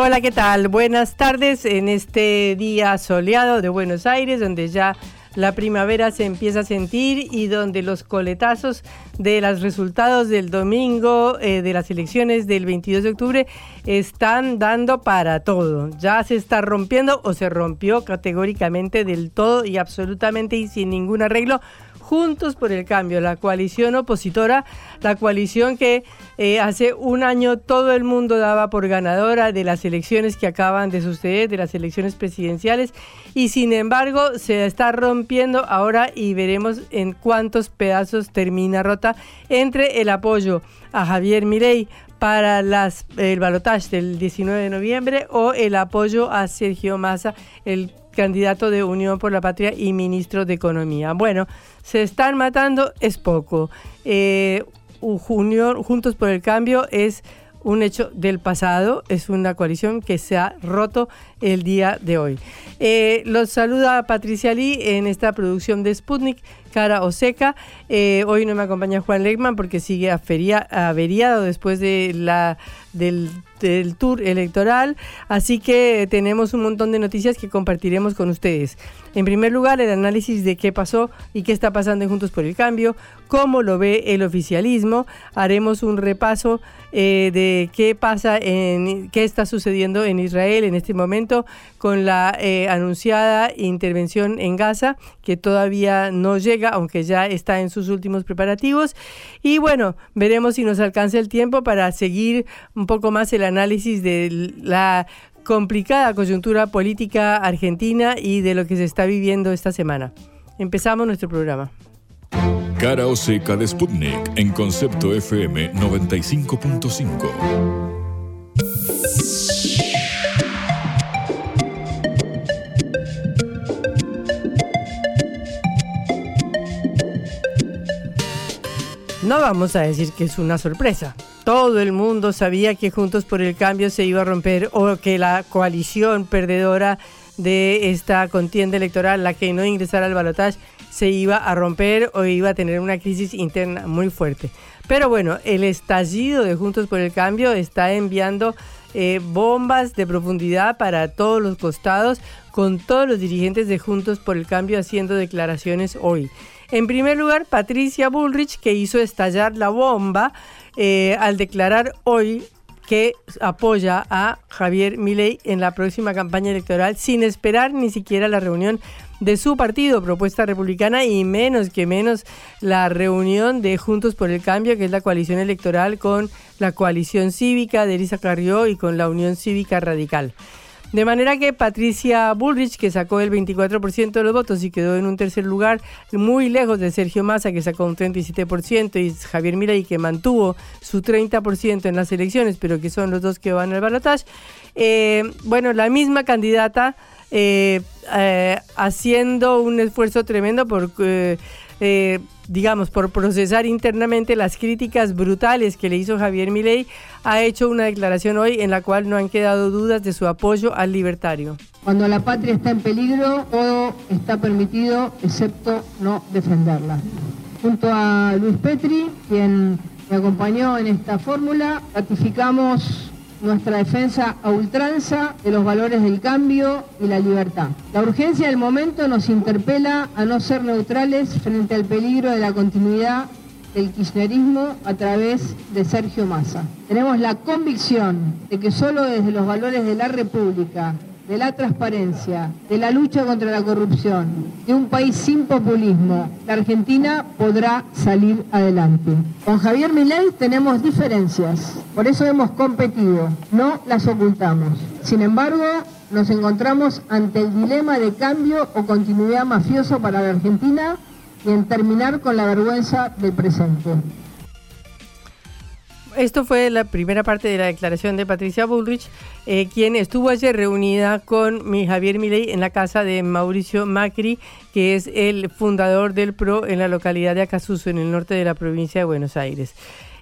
Hola, ¿qué tal? Buenas tardes en este día soleado de Buenos Aires, donde ya la primavera se empieza a sentir y donde los coletazos de los resultados del domingo eh, de las elecciones del 22 de octubre están dando para todo. Ya se está rompiendo o se rompió categóricamente del todo y absolutamente y sin ningún arreglo Juntos por el Cambio, la coalición opositora, la coalición que eh, hace un año todo el mundo daba por ganadora de las elecciones que acaban de suceder, de las elecciones presidenciales, y sin embargo se está rompiendo ahora y veremos en cuántos pedazos termina rota entre el apoyo a Javier Milei para el balotaje del 19 de noviembre o el apoyo a Sergio Massa, el candidato de Unión por la Patria y ministro de Economía. Bueno, se están matando es poco. Eh, Juntos por el Cambio es un hecho del pasado, es una coalición que se ha roto el día de hoy. Eh, los saluda Patricia Lee en esta producción de Sputnik, cara o seca. Eh, hoy no me acompaña Juan Legman porque sigue averiado después de la, del del tour electoral, así que tenemos un montón de noticias que compartiremos con ustedes. En primer lugar, el análisis de qué pasó y qué está pasando en Juntos por el Cambio, cómo lo ve el oficialismo, haremos un repaso eh, de qué pasa, en qué está sucediendo en Israel en este momento con la eh, anunciada intervención en Gaza, que todavía no llega, aunque ya está en sus últimos preparativos. Y bueno, veremos si nos alcanza el tiempo para seguir un poco más el análisis de la complicada coyuntura política argentina y de lo que se está viviendo esta semana. Empezamos nuestro programa. Cara o seca de Sputnik en concepto FM 95.5. No vamos a decir que es una sorpresa. Todo el mundo sabía que Juntos por el Cambio se iba a romper o que la coalición perdedora de esta contienda electoral, la que no ingresara al balotaje, se iba a romper o iba a tener una crisis interna muy fuerte. Pero bueno, el estallido de Juntos por el Cambio está enviando eh, bombas de profundidad para todos los costados, con todos los dirigentes de Juntos por el Cambio haciendo declaraciones hoy. En primer lugar, Patricia Bullrich, que hizo estallar la bomba eh, al declarar hoy que apoya a Javier Milei en la próxima campaña electoral sin esperar ni siquiera la reunión de su partido, Propuesta Republicana, y menos que menos la reunión de Juntos por el Cambio, que es la coalición electoral con la coalición cívica de Elisa Carrió y con la Unión Cívica Radical. De manera que Patricia Bullrich, que sacó el 24% de los votos y quedó en un tercer lugar, muy lejos de Sergio Massa, que sacó un 37%, y Javier Milei, que mantuvo su 30% en las elecciones, pero que son los dos que van al balotaje. Eh, bueno, la misma candidata eh, eh, haciendo un esfuerzo tremendo por digamos, por procesar internamente las críticas brutales que le hizo Javier Milei, ha hecho una declaración hoy en la cual no han quedado dudas de su apoyo al libertario. Cuando la patria está en peligro, todo está permitido excepto no defenderla. Junto a Luis Petri, quien me acompañó en esta fórmula, ratificamos nuestra defensa a ultranza de los valores del cambio y la libertad. La urgencia del momento nos interpela a no ser neutrales frente al peligro de la continuidad del kirchnerismo a través de Sergio Massa. Tenemos la convicción de que solo desde los valores de la República, de la transparencia, de la lucha contra la corrupción, de un país sin populismo, la Argentina podrá salir adelante. Con Javier Milei tenemos diferencias, por eso hemos competido, no las ocultamos. Sin embargo, nos encontramos ante el dilema de cambio o continuidad mafioso para la Argentina y en terminar con la vergüenza del presente. Esto fue la primera parte de la declaración de Patricia Bullrich, eh, quien estuvo ayer reunida con mi Javier Milei en la casa de Mauricio Macri, que es el fundador del PRO en la localidad de Acasuso, en el norte de la provincia de Buenos Aires.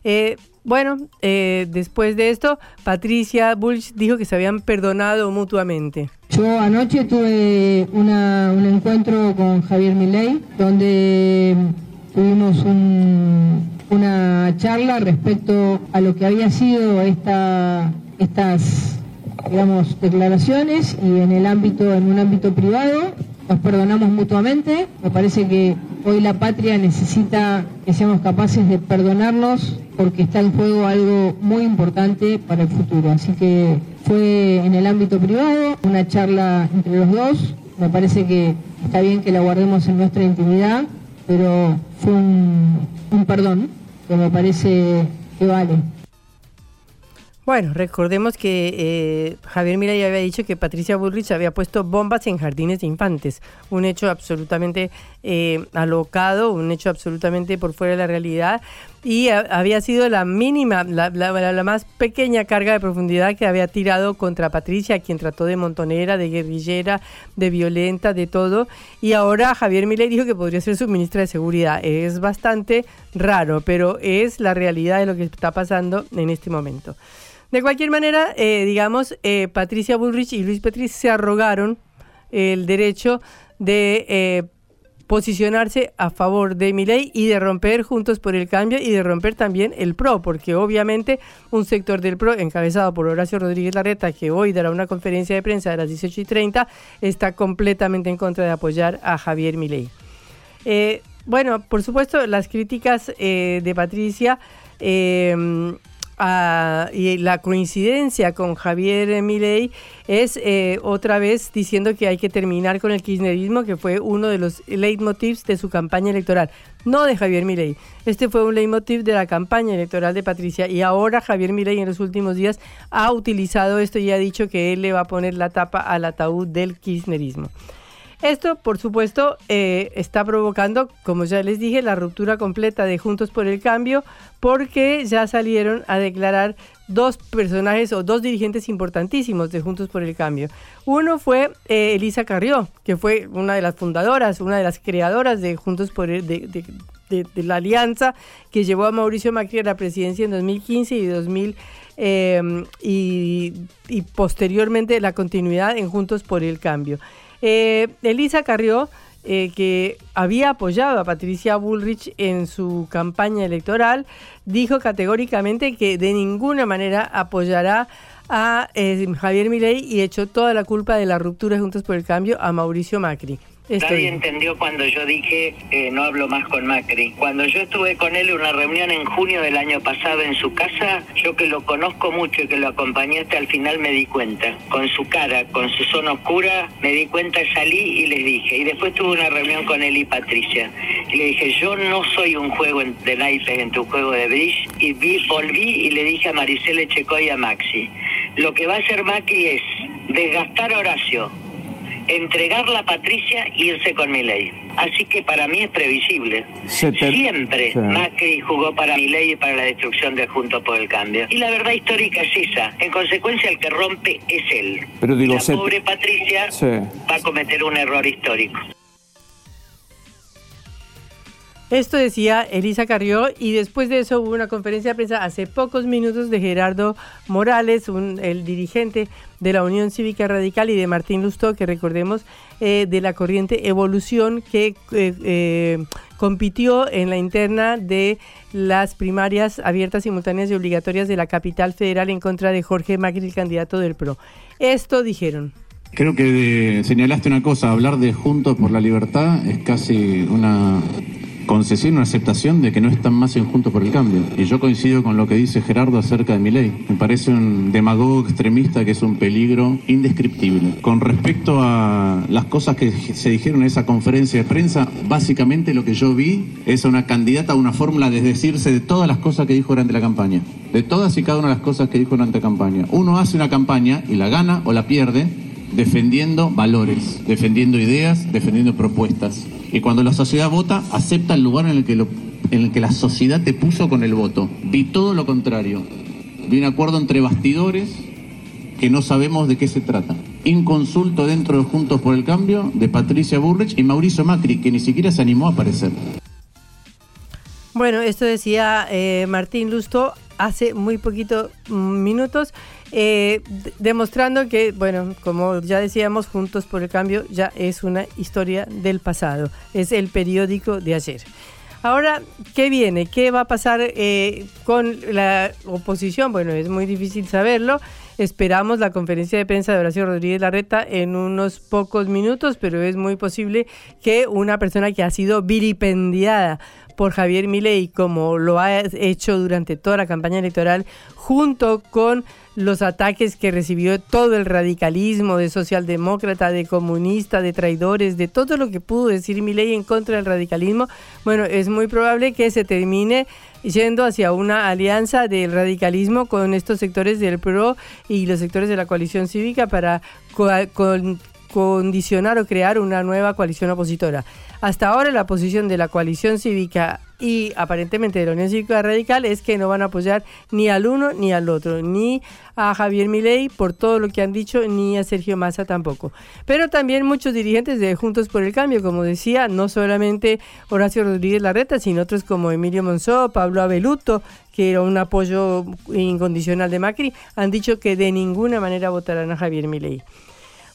Eh, bueno, eh, después de esto, Patricia Bullrich dijo que se habían perdonado mutuamente. Yo anoche tuve un encuentro con Javier Milei, donde tuvimos un una charla respecto a lo que había sido esta, estas declaraciones y en el ámbito, en un ámbito privado, nos perdonamos mutuamente. Me parece que hoy la patria necesita que seamos capaces de perdonarnos porque está en juego algo muy importante para el futuro. Así que fue en el ámbito privado, una charla entre los dos. Me parece que está bien que la guardemos en nuestra intimidad, pero fue un, un perdón que me parece que vale. Bueno, recordemos que eh, Javier Milei había dicho que Patricia Bullrich había puesto bombas en jardines de infantes, un hecho absolutamente eh, alocado, un hecho absolutamente por fuera de la realidad y había sido la mínima, la, la, más pequeña carga de profundidad que había tirado contra Patricia, quien trató de montonera, de guerrillera, de violenta, de todo. Y ahora Javier Milei dijo que podría ser su ministra de Seguridad. Es bastante raro, pero es la realidad de lo que está pasando en este momento. De cualquier manera, eh, digamos, eh, Patricia Bullrich y Luis Petri se arrogaron el derecho de eh, posicionarse a favor de Milei y de romper Juntos por el Cambio y de romper también el PRO, porque obviamente un sector del PRO encabezado por Horacio Rodríguez Larreta, que hoy dará una conferencia de prensa a las 18 y 30, está completamente en contra de apoyar a Javier Milei. bueno, por supuesto, las críticas de Patricia y la coincidencia con Javier Milei es eh, otra vez diciendo que hay que terminar con el kirchnerismo, que fue uno de los leitmotivs de su campaña electoral, no de Javier Milei. Este fue un leitmotiv de la campaña electoral de Patricia y ahora Javier Milei en los últimos días ha utilizado esto y ha dicho que él le va a poner la tapa al ataúd del kirchnerismo. Esto, por supuesto, eh, está provocando, como ya les dije, la ruptura completa de Juntos por el Cambio, porque ya salieron a declarar dos personajes o dos dirigentes importantísimos de Juntos por el Cambio. Uno fue eh, Elisa Carrió, que fue una de las fundadoras, una de las creadoras de Juntos por la alianza que llevó a Mauricio Macri a la presidencia en 2015 y 2000 eh, y posteriormente la continuidad en Juntos por el Cambio. Eh, Elisa Carrió, eh, que había apoyado a Patricia Bullrich en su campaña electoral, dijo categóricamente que de ninguna manera apoyará a eh, Javier Milei y echó toda la culpa de la ruptura Juntos por el Cambio a Mauricio Macri. Nadie entendió cuando yo dije eh, no hablo más con Macri. Cuando yo estuve con él en una reunión en junio del año pasado en su casa, yo que lo conozco mucho y que lo acompañé hasta el final me di cuenta. Con su cara, con su zona oscura, me di cuenta, salí y les dije. Y después tuve una reunión con él y Patricia. Y le dije, yo no soy un juego de naipes en tu juego de bridge. Y vi, volví y le dije a Maricela Checoy y a Maxi, lo que va a hacer Macri es desgastar a Horacio, entregar la Patricia e irse con mi ley. Así que para mí es previsible. Siempre Macri jugó para mi ley y para la destrucción de Juntos por el Cambio. Y la verdad histórica es esa. En consecuencia, el que rompe es él. Pero digo, la pobre Patricia va a cometer un error histórico. Esto decía Elisa Carrió y después de eso hubo una conferencia de prensa hace pocos minutos de Gerardo Morales, el dirigente de la Unión Cívica Radical y de Martín Lustó, que recordemos eh, de la corriente Evolución que eh, eh, compitió en la interna de las primarias abiertas, simultáneas y obligatorias de la capital federal en contra de Jorge Macri, el candidato del PRO. Esto dijeron. Creo que señalaste una cosa, hablar de Juntos por la Libertad es casi una concesión, una aceptación de que no están más en Juntos por el Cambio. Y yo coincido con lo que dice Gerardo acerca de mi ley. Me parece un demagogo extremista que es un peligro indescriptible. Con respecto a las cosas que se dijeron en esa conferencia de prensa, básicamente lo que yo vi es una candidata a una fórmula de decirse de todas las cosas que dijo durante la campaña. De todas y cada una de las cosas que dijo durante la campaña. Uno hace una campaña y la gana o la pierde defendiendo valores, defendiendo ideas, defendiendo propuestas. Y cuando la sociedad vota, acepta el lugar en el que, en el que la sociedad te puso con el voto. Vi todo lo contrario. Vi un acuerdo entre bastidores que no sabemos de qué se trata. Inconsulto dentro de Juntos por el Cambio de Patricia Burrich y Mauricio Macri, que ni siquiera se animó a aparecer. Bueno, esto decía eh, Martín Lusto hace muy poquito mm, minutos, eh, demostrando que, bueno, como ya decíamos, Juntos por el Cambio ya es una historia del pasado, es el periódico de ayer. Ahora, ¿qué viene? ¿Qué va a pasar eh, con la oposición? Bueno, es muy difícil saberlo. Esperamos la conferencia de prensa de Horacio Rodríguez Larreta en unos pocos minutos, pero es muy posible que una persona que ha sido vilipendiada por Javier Milei, como lo ha hecho durante toda la campaña electoral, junto con los ataques que recibió todo el radicalismo de socialdemócrata, de comunista, de traidores, de todo lo que pudo decir Milei en contra del radicalismo, bueno, es muy probable que se termine yendo hacia una alianza del radicalismo con estos sectores del PRO y los sectores de la coalición cívica para condicionar o crear una nueva coalición opositora. Hasta ahora la posición de la coalición cívica y aparentemente de la Unión Cívica Radical es que no van a apoyar ni al uno ni al otro, ni a Javier Milei por todo lo que han dicho, ni a Sergio Massa tampoco. Pero también muchos dirigentes de Juntos por el Cambio, como decía, no solamente Horacio Rodríguez Larreta, sino otros como Emilio Monzó, Pablo Abeluto, que era un apoyo incondicional de Macri, han dicho que de ninguna manera votarán a Javier Milei.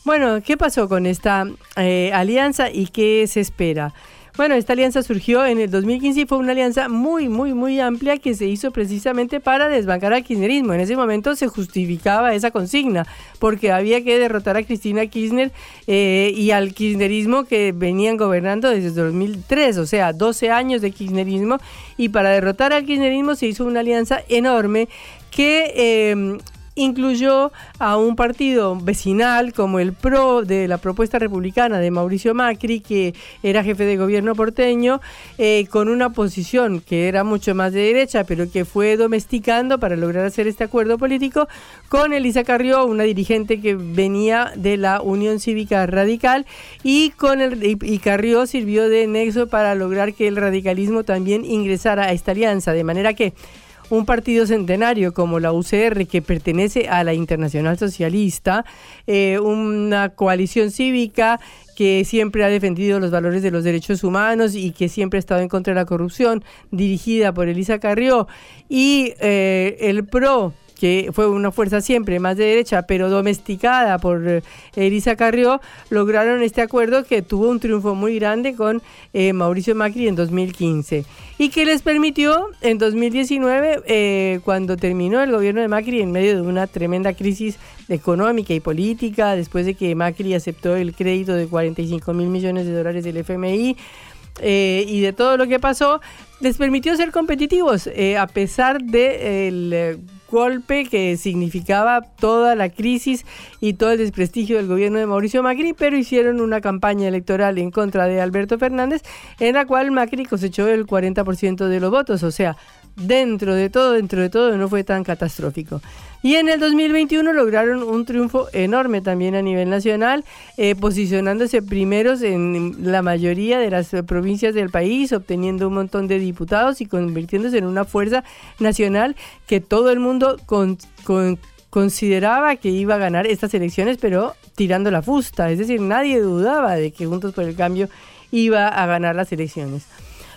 Bueno, ¿qué pasó con esta eh, alianza y qué se espera? Bueno, esta alianza surgió en el 2015 y fue una alianza muy, muy, muy amplia que se hizo precisamente para desbancar al kirchnerismo. En ese momento se justificaba esa consigna porque había que derrotar a Cristina Kirchner eh, y al kirchnerismo que venían gobernando desde 2003, o sea, 12 años de kirchnerismo. Y para derrotar al kirchnerismo se hizo una alianza enorme que eh, incluyó a un partido vecinal como el PRO de la propuesta republicana de Mauricio Macri, que era jefe de gobierno porteño, eh, con una posición que era mucho más de derecha, pero que fue domesticando para lograr hacer este acuerdo político, con Elisa Carrió, una dirigente que venía de la Unión Cívica Radical, y, con el, y Carrió sirvió de nexo para lograr que el radicalismo también ingresara a esta alianza, de manera que un partido centenario como la UCR, que pertenece a la Internacional Socialista, eh, una coalición cívica que siempre ha defendido los valores de los derechos humanos y que siempre ha estado en contra de la corrupción, dirigida por Elisa Carrió, y eh, el PRO, que fue una fuerza siempre más de derecha, pero domesticada por eh, Elisa Carrió, lograron este acuerdo que tuvo un triunfo muy grande con eh, Mauricio Macri en 2015 y que les permitió en 2019, eh, cuando terminó el gobierno de Macri en medio de una tremenda crisis económica y política, después de que Macri aceptó el crédito de 45 mil millones de dólares del FMI, y de todo lo que pasó, les permitió ser competitivos a pesar del golpe que significaba toda la crisis y todo el desprestigio del gobierno de Mauricio Macri, pero hicieron una campaña electoral en contra de Alberto Fernández, en la cual Macri cosechó el 40% de los votos, o sea, dentro de todo, dentro de todo, no fue tan catastrófico. Y en el 2021 lograron un triunfo enorme también a nivel nacional, eh, posicionándose primeros en la mayoría de las provincias del país, obteniendo un montón de diputados y convirtiéndose en una fuerza nacional que todo el mundo consideraba que iba a ganar estas elecciones, pero tirando la fusta. Es decir, nadie dudaba de que Juntos por el Cambio iba a ganar las elecciones.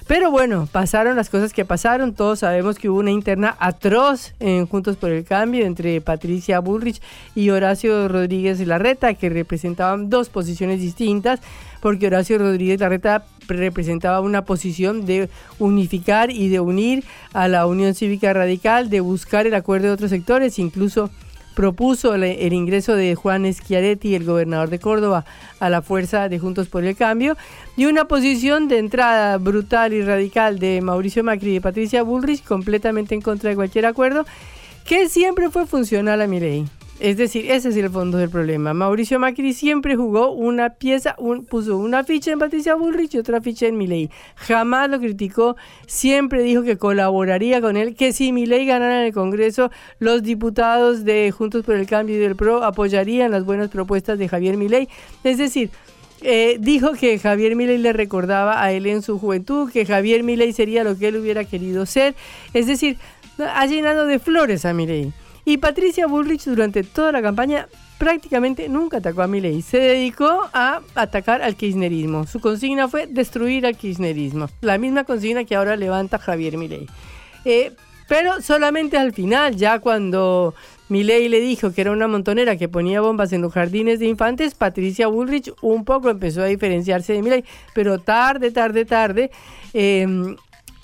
Pero bueno, pasaron las cosas que pasaron. Todos sabemos que hubo una interna atroz en Juntos por el Cambio entre Patricia Bullrich y Horacio Rodríguez Larreta, que representaban dos posiciones distintas, porque Horacio Rodríguez Larreta representaba una posición de unificar y de unir a la Unión Cívica Radical, de buscar el acuerdo de otros sectores, incluso propuso el, ingreso de Juan Schiaretti, el gobernador de Córdoba, a la fuerza de Juntos por el Cambio, y una posición de entrada brutal y radical de Mauricio Macri y Patricia Bullrich, completamente en contra de cualquier acuerdo, que siempre fue funcional a mi ley. Es decir, ese es el fondo del problema. Mauricio Macri siempre jugó una pieza, puso una ficha en Patricia Bullrich y otra ficha en Milei. Jamás lo criticó, siempre dijo que colaboraría con él, que si Milei ganara en el Congreso, los diputados de Juntos por el Cambio y del PRO apoyarían las buenas propuestas de Javier Milei. Es decir, eh, dijo que Javier Milei le recordaba a él en su juventud, que Javier Milei sería lo que él hubiera querido ser. Es decir, ha llenado de flores a Milei. Y Patricia Bullrich durante toda la campaña prácticamente nunca atacó a Milei. Se dedicó a atacar al kirchnerismo. Su consigna fue destruir al kirchnerismo. La misma consigna que ahora levanta Javier Milei. Eh, pero solamente al final, ya cuando Milei le dijo que era una montonera que ponía bombas en los jardines de infantes, Patricia Bullrich un poco empezó a diferenciarse de Milei, pero tarde, tarde, tarde. Em,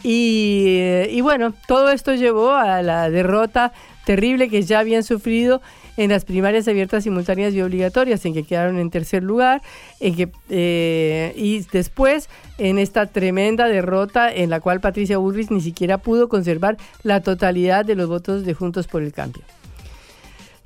y, y, bueno, todo esto llevó a la derrota terrible que ya habían sufrido en las primarias abiertas, simultáneas y obligatorias, en que quedaron en tercer lugar, en que, eh, y después en esta tremenda derrota en la cual Patricia Bullrich ni siquiera pudo conservar la totalidad de los votos de Juntos por el Cambio.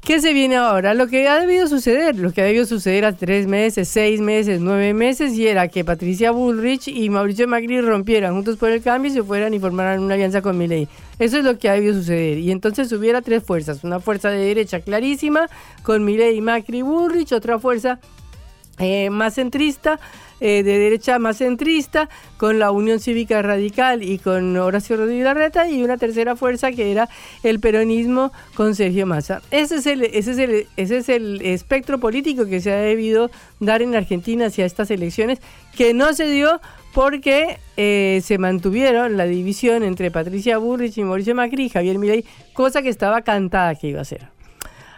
¿Qué se viene ahora? Lo que ha debido suceder, lo que ha debido suceder hace tres meses, seis meses, nueve meses, y era que Patricia Bullrich y Mauricio Macri rompieran juntos por el cambio y se fueran y formaran una alianza con Milei. Eso es lo que ha debido suceder. Y entonces hubiera tres fuerzas. Una fuerza de derecha clarísima, con Milei, Macri, Bullrich, otra fuerza eh, más centrista, eh, de derecha más centrista, con la Unión Cívica Radical y con Horacio Rodríguez Larreta, y una tercera fuerza que era el peronismo con Sergio Massa. Ese es el, ese es el, ese es el espectro político que se ha debido dar en Argentina hacia estas elecciones, que no se dio porque eh, se mantuvieron la división entre Patricia Burrich y Mauricio Macri y Javier Milei, cosa que estaba cantada que iba a ser.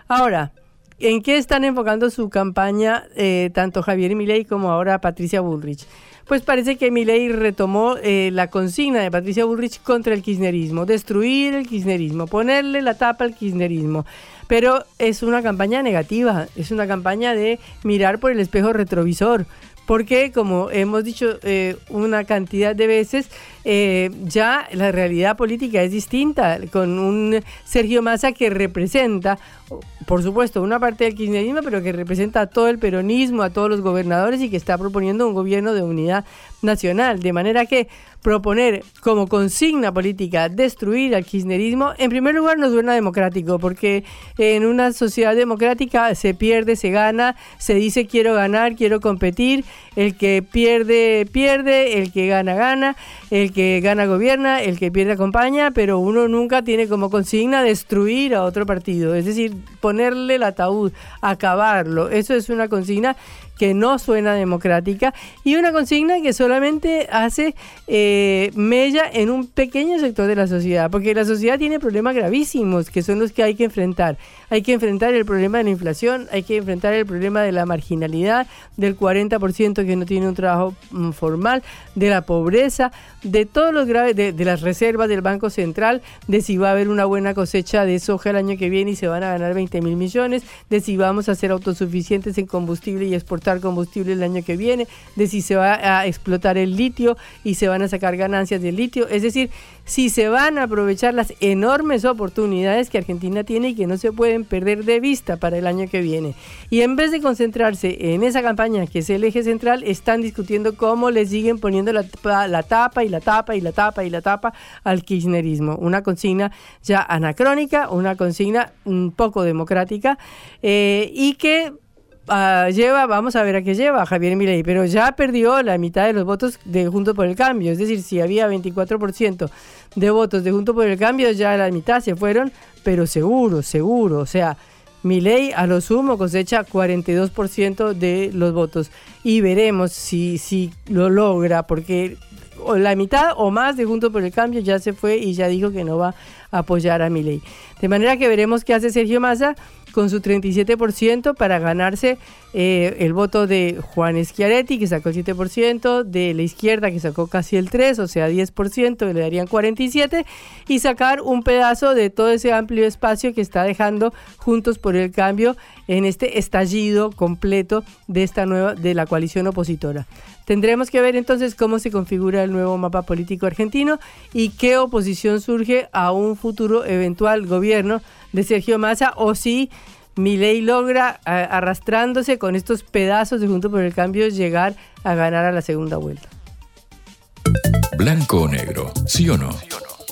Ahora, ¿En qué están enfocando su campaña eh, tanto Javier Milei como ahora Patricia Bullrich? Pues parece que Milei retomó eh, la consigna de Patricia Bullrich contra el kirchnerismo, destruir el kirchnerismo, ponerle la tapa al kirchnerismo. Pero es una campaña negativa, es una campaña de mirar por el espejo retrovisor, porque como hemos dicho eh, una cantidad de veces, ya la realidad política es distinta, con un Sergio Massa que representa por supuesto, una parte del kirchnerismo, pero que representa a todo el peronismo, a todos los gobernadores y que está proponiendo un gobierno de unidad nacional. De manera que proponer como consigna política destruir al kirchnerismo, en primer lugar no suena democrático, porque en una sociedad democrática se pierde, se gana, se dice quiero ganar, quiero competir, el que pierde, pierde, el que gana, gana, el que gana, gobierna, el que pierde, acompaña, pero uno nunca tiene como consigna destruir a otro partido, es decir, ponerle el ataúd, acabarlo, eso es una consigna que no suena democrática y una consigna que solamente hace eh, mella en un pequeño sector de la sociedad, porque la sociedad tiene problemas gravísimos que son los que hay que enfrentar. Hay que enfrentar el problema de la inflación, hay que enfrentar el problema de la marginalidad, del 40% que no tiene un trabajo mm, formal, de la pobreza, de todos los graves, de, de las reservas del Banco Central, de si va a haber una buena cosecha de soja el año que viene y se van a ganar 20 mil millones, de si vamos a ser autosuficientes en combustible y combustible el año que viene, de si se va a explotar el litio y se van a sacar ganancias del litio. Es decir, si se van a aprovechar las enormes oportunidades que Argentina tiene y que no se pueden perder de vista para el año que viene. Y en vez de concentrarse en esa campaña que es el eje central, están discutiendo cómo le siguen poniendo la, la tapa y la tapa y la tapa y la tapa al kirchnerismo. Una consigna ya anacrónica, una consigna un poco democrática eh, y que Lleva, vamos a ver a qué lleva Javier Milei, pero ya perdió la mitad de los votos de Junto por el Cambio, es decir, si había 24% de votos de Junto por el Cambio, ya la mitad se fueron, pero seguro, seguro, o sea, Milei a lo sumo cosecha 42% de los votos y veremos si, si lo logra, porque la mitad o más de Junto por el Cambio ya se fue y ya dijo que no va a apoyar a Milei. De manera que veremos qué hace Sergio Massa con su 37% para ganarse eh, el voto de Juan Schiaretti, que sacó el 7%, de la izquierda, que sacó casi el 3%, o sea, 10%, le darían 47%, y sacar un pedazo de todo ese amplio espacio que está dejando Juntos por el Cambio en este estallido completo de esta nueva, de la coalición opositora. Tendremos que ver entonces cómo se configura el nuevo mapa político argentino y qué oposición surge a un futuro eventual gobierno de Sergio Massa o si Milei logra, arrastrándose con estos pedazos de Junto por el Cambio, llegar a ganar a la segunda vuelta. Blanco o negro, sí o no.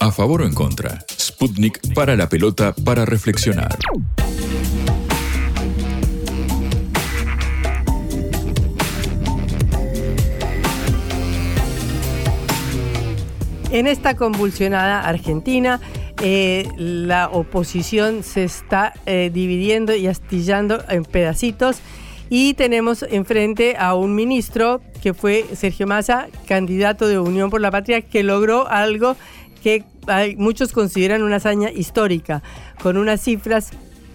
A favor o en contra. Sputnik para la pelota para reflexionar. En esta convulsionada Argentina, eh, la oposición se está eh, dividiendo y astillando en pedacitos. Y tenemos enfrente a un ministro que fue Sergio Massa, candidato de Unión por la Patria, que logró algo que muchos consideran una hazaña histórica, con unas cifras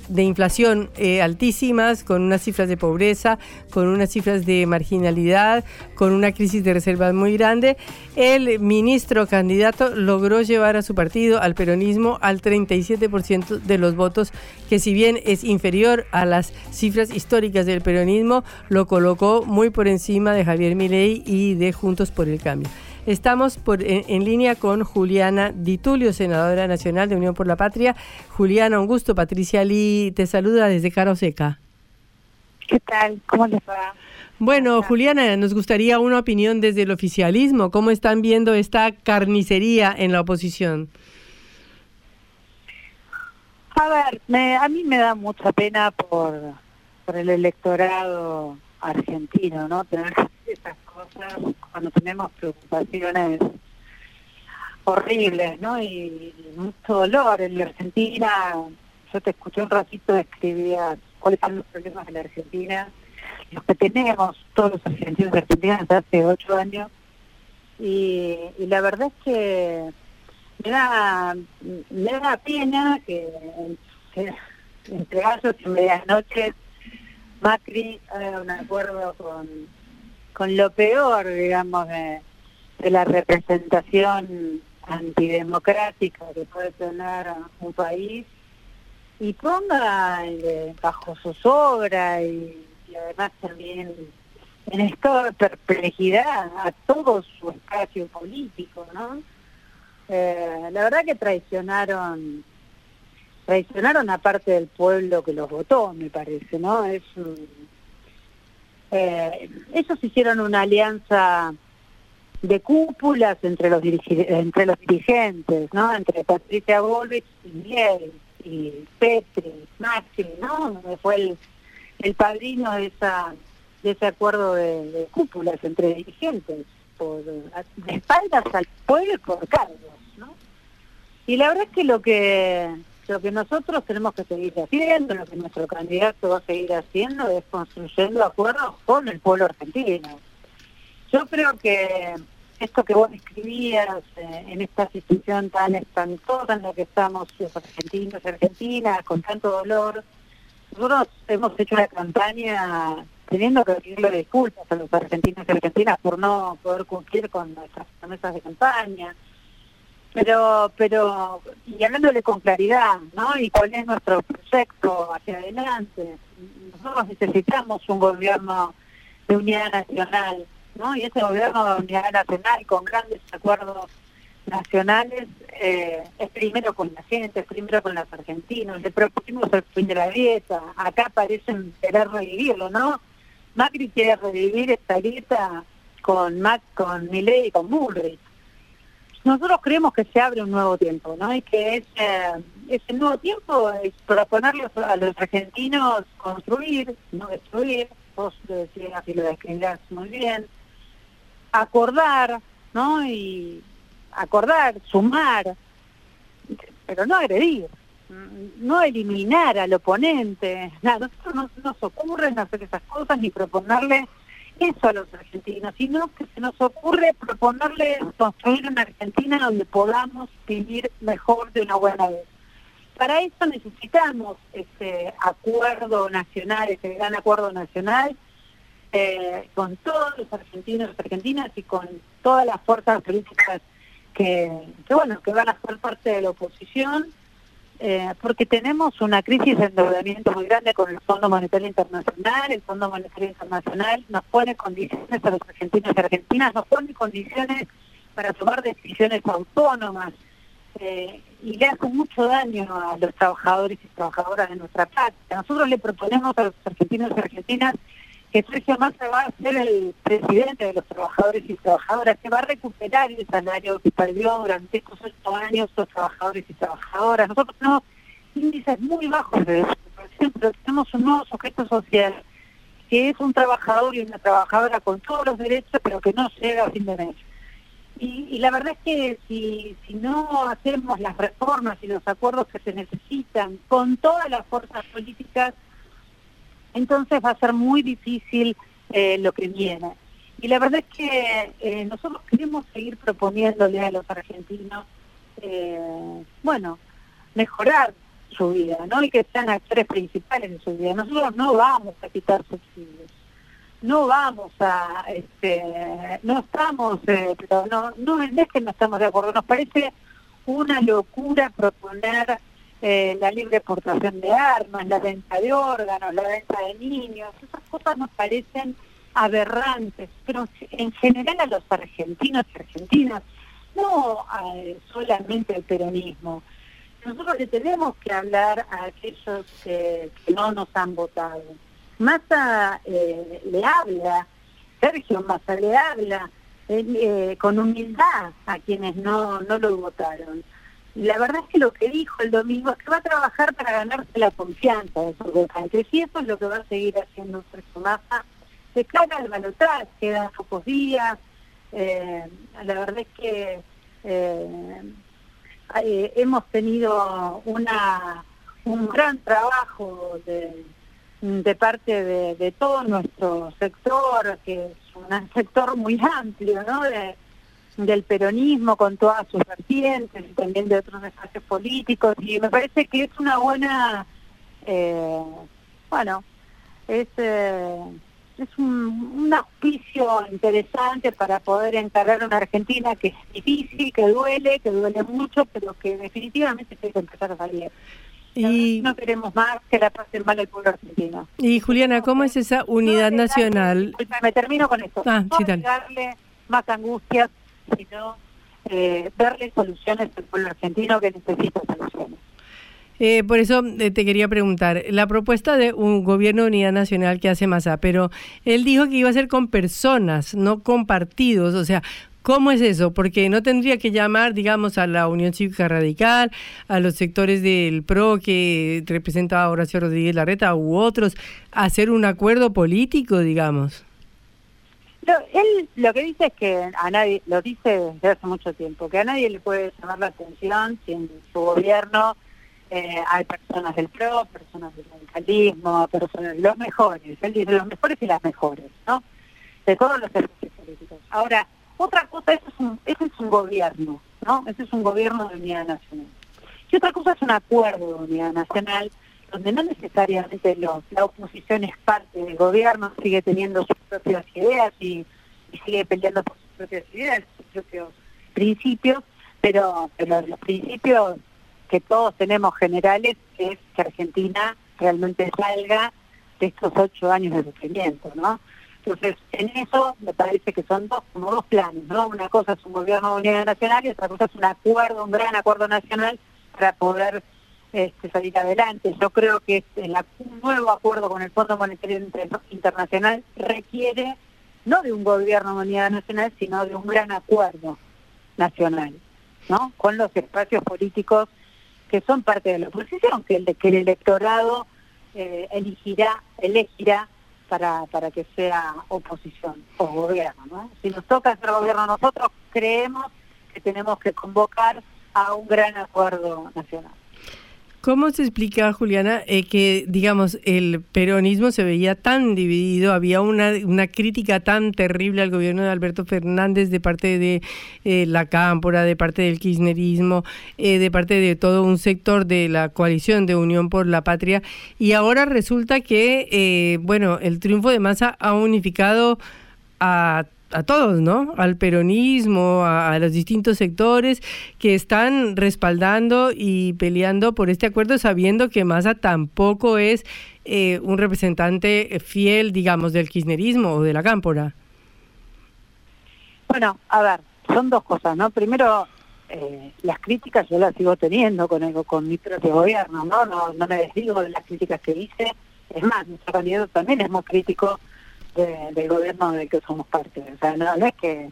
de inflación eh, altísimas, con unas cifras de pobreza, con unas cifras de marginalidad, con una crisis de reservas muy grande, el ministro candidato logró llevar a su partido, al peronismo, al 37% de los votos, que si bien es inferior a las cifras históricas del peronismo, lo colocó muy por encima de Javier Milei y de Juntos por el Cambio. Estamos por, en, línea con Juliana Ditulio, senadora nacional de Unión por la Patria. Juliana, un gusto. Patricia Lee te saluda desde Caro Seca. ¿Qué tal? ¿Cómo les va? Bueno, Juliana, nos gustaría una opinión desde el oficialismo. ¿Cómo están viendo esta carnicería en la oposición? A ver, a mí me da mucha pena por, por el electorado argentino, ¿no? Tener esas cuando tenemos preocupaciones horribles, ¿no? Y, mucho dolor en la Argentina. Yo te escuché un ratito, escribías cuáles son los problemas de la Argentina, los que tenemos todos los argentinos de Argentina desde hace ocho años. Y, la verdad es que me da, me da pena que, entre gallos y medias noches Macri haga un acuerdo con con lo peor, digamos, de, la representación antidemocrática que puede tener un país y ponga bajo su obras y, además también en esta perplejidad a todo su espacio político, ¿no? Eh, la verdad que traicionaron traicionaron a parte del pueblo que los votó, me parece, ¿no? Es eh, ellos hicieron una alianza de cúpulas entre los, entre los dirigentes, ¿no? Entre Patricia Bullrich y Miguel, y Petri, Maxi, ¿no? Fue el, padrino de esa de ese acuerdo de, cúpulas entre dirigentes, por, espaldas al pueblo y por cargos, ¿no? Y la verdad es que lo que lo que nosotros tenemos que seguir haciendo, lo que nuestro candidato va a seguir haciendo es construyendo acuerdos con el pueblo argentino. Yo creo que esto que vos escribías eh, en esta situación tan espantosa en la que estamos los argentinos y argentinas, con tanto dolor, nosotros hemos hecho una campaña teniendo que pedirle disculpas a los argentinos y argentinas por no poder cumplir con nuestras promesas de campaña. Pero, pero, y hablándole con claridad, ¿no? Y cuál es nuestro proyecto hacia adelante. Nosotros necesitamos un gobierno de unidad nacional, ¿no? Y ese gobierno de unidad nacional con grandes acuerdos nacionales eh, es primero con la gente, es primero con los argentinos. Le propusimos el fin de la dieta. Acá parecen querer revivirlo, ¿no? Macri quiere revivir esta dieta con Mac, con Milei y con Bullrich. Nosotros creemos que se abre un nuevo tiempo, ¿no? Y que ese, ese nuevo tiempo es proponerle a los argentinos construir, no destruir, vos lo decías y lo describías muy bien, acordar, ¿no? Y acordar, sumar, pero no agredir, no eliminar al oponente. Nada, nosotros no nos ocurre hacer esas cosas ni proponerle eso a los argentinos, sino que se nos ocurre proponerle construir una Argentina donde podamos vivir mejor de una buena vez. Para eso necesitamos ese acuerdo nacional, ese gran acuerdo nacional, eh, con todos los argentinos y argentinas y con todas las fuerzas políticas que, bueno que van a ser parte de la oposición eh, porque tenemos una crisis de endeudamiento muy grande con el Fondo Monetario Internacional el Fondo Monetario Internacional nos pone condiciones a los argentinos y argentinas nos pone condiciones para tomar decisiones autónomas eh, y le hace mucho daño a los trabajadores y trabajadoras de nuestra patria. Nosotros le proponemos a los argentinos y argentinas que Sergio Massa va a ser el presidente de los trabajadores y trabajadoras, que va a recuperar el salario que perdió durante estos ocho años los trabajadores y trabajadoras. Nosotros tenemos índices muy bajos de desocupación, pero tenemos un nuevo sujeto social, que es un trabajador y una trabajadora con todos los derechos, pero que no llega a fin de mes. Y, la verdad es que si, si no hacemos las reformas y los acuerdos que se necesitan con todas las fuerzas políticas, entonces va a ser muy difícil eh, lo que viene. Y la verdad es que eh, nosotros queremos seguir proponiéndole a los argentinos, eh, bueno, mejorar su vida, ¿no? Y que sean actores principales de su vida. Nosotros no vamos a quitar subsidios, no vamos a, este, no estamos, pero no, no es que no estamos de acuerdo, nos parece una locura proponer eh, la libre exportación de armas, la venta de órganos, la venta de niños, esas cosas nos parecen aberrantes, pero en general a los argentinos y argentinas, no solamente al peronismo. Nosotros le tenemos que hablar a aquellos que, no nos han votado. Massa eh, le habla, Sergio Massa le habla eh, con humildad a quienes no, no lo votaron la verdad es que lo que dijo el domingo es que va a trabajar para ganarse la confianza de sus votantes y eso es lo que va a seguir haciendo Sergio Massa se cara al balotaje, quedan pocos días, eh, la verdad es que eh, eh, hemos tenido una un gran trabajo de, parte de, todo nuestro sector, que es un sector muy amplio, ¿no? Del peronismo con todas sus vertientes y también de otros espacios políticos y me parece que es una buena eh, bueno es eh, es un, un, auspicio interesante para poder encargar una Argentina que es difícil, que duele, que duele mucho, pero que definitivamente tiene que empezar a salir. Y no queremos más que la pasen mal el pueblo argentino. Y Juliana, ¿cómo es esa unidad nacional? me termino con esto. Ah, no más angustias sino eh, darle soluciones al pueblo argentino que necesita soluciones. Eh, por eso eh, te quería preguntar, la propuesta de un gobierno de unidad nacional que hace Massa, pero él dijo que iba a ser con personas, no con partidos, o sea, ¿cómo es eso? Porque no tendría que llamar, digamos, a la Unión Cívica Radical, a los sectores del PRO que representa a Horacio Rodríguez Larreta u otros, a hacer un acuerdo político, digamos él lo que dice es que a nadie, lo dice desde hace mucho tiempo, que a nadie le puede llamar la atención si en su gobierno eh, hay personas del PRO, personas del radicalismo, personas, los mejores, él dice los mejores y las mejores, ¿no? De todos los servicios políticos. Ahora, otra cosa, eso es un, ese es un gobierno, ¿no? Ese es un gobierno de unidad nacional. Y otra cosa es un acuerdo de unidad nacional, donde no necesariamente la oposición es parte del gobierno, sigue teniendo sus propias ideas y, sigue peleando por sus propias ideas, sus propios principios, pero, pero los principios que todos tenemos generales es que Argentina realmente salga de estos ocho años de sufrimiento, ¿no? Entonces, en eso me parece que son dos, como dos planes, ¿no? Una cosa es un gobierno de unidad nacional y otra cosa es un acuerdo, un gran acuerdo nacional para poder este, salir adelante. Yo creo que el un nuevo acuerdo con el Fondo Monetario Internacional requiere no de un gobierno de unidad nacional, sino de un gran acuerdo nacional, ¿no? Con los espacios políticos que son parte de la oposición, que el, electorado eh, elegirá, elegirá para, para que sea oposición o gobierno. ¿no? Si nos toca ser gobierno nosotros, creemos que tenemos que convocar a un gran acuerdo nacional. ¿Cómo se explica, Juliana, eh, que, digamos, el peronismo se veía tan dividido, había una, una crítica tan terrible al gobierno de Alberto Fernández de parte de eh, la Cámpora, de parte del kirchnerismo, eh, de parte de todo un sector de la coalición de Unión por la Patria, y ahora resulta que, bueno, el triunfo de Massa ha unificado a a todos, ¿no? Al peronismo, a, los distintos sectores que están respaldando y peleando por este acuerdo, sabiendo que Massa tampoco es eh, un representante fiel, digamos, del kirchnerismo o de la cámpora. Bueno, a ver, son dos cosas, ¿no? Primero, eh, las críticas yo las sigo teniendo con, el, con mi propio gobierno, ¿no? ¿no? No me desdigo de las críticas que hice. Es más, nuestro candidato también es muy crítico del gobierno del que somos parte. O sea, no, es que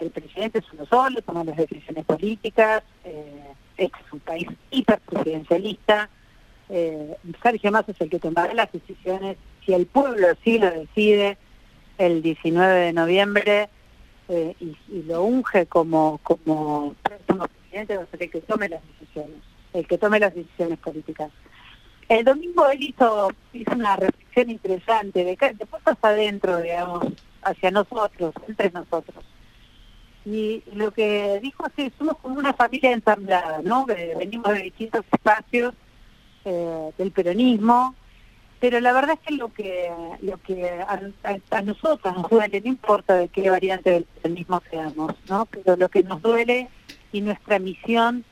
el presidente es uno solo, toma las decisiones políticas, eh, este es un país hiperpresidencialista, eh, Sergio Massa es el que tomará las decisiones, si el pueblo sí lo decide el 19 de noviembre eh, y, lo unge como, como próximo presidente, va a ser el que tome las decisiones, el que tome las decisiones políticas. El domingo él hizo, hizo una reflexión interesante de, de puertas adentro, digamos, hacia nosotros, entre nosotros. Y lo que dijo es que somos como una familia ensamblada, ¿no? venimos de distintos espacios eh, del peronismo, pero la verdad es que lo que lo que a, nosotros nos duele, no importa de qué variante del peronismo seamos, ¿no? Pero lo que nos duele y nuestra misión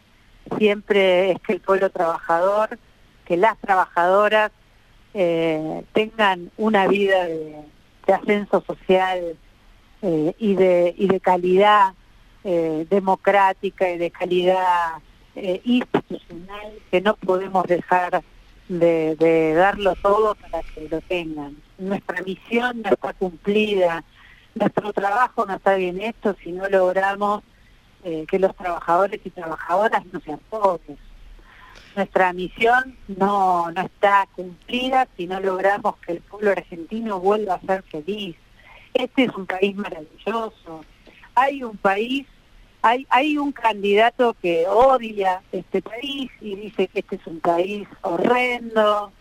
siempre es que el pueblo trabajador que las trabajadoras eh, tengan una vida de, ascenso social eh, y, de, y de calidad eh, democrática y de calidad institucional que no podemos dejar de, darlo todo para que lo tengan. Nuestra misión no está cumplida, nuestro trabajo no está bien hecho si no logramos que los trabajadores y trabajadoras no sean pobres nuestra misión no, no está cumplida si no logramos que el pueblo argentino vuelva a ser feliz. Este es un país maravilloso. Hay un país, hay, hay un candidato que odia este país y dice que este es un país horrendo.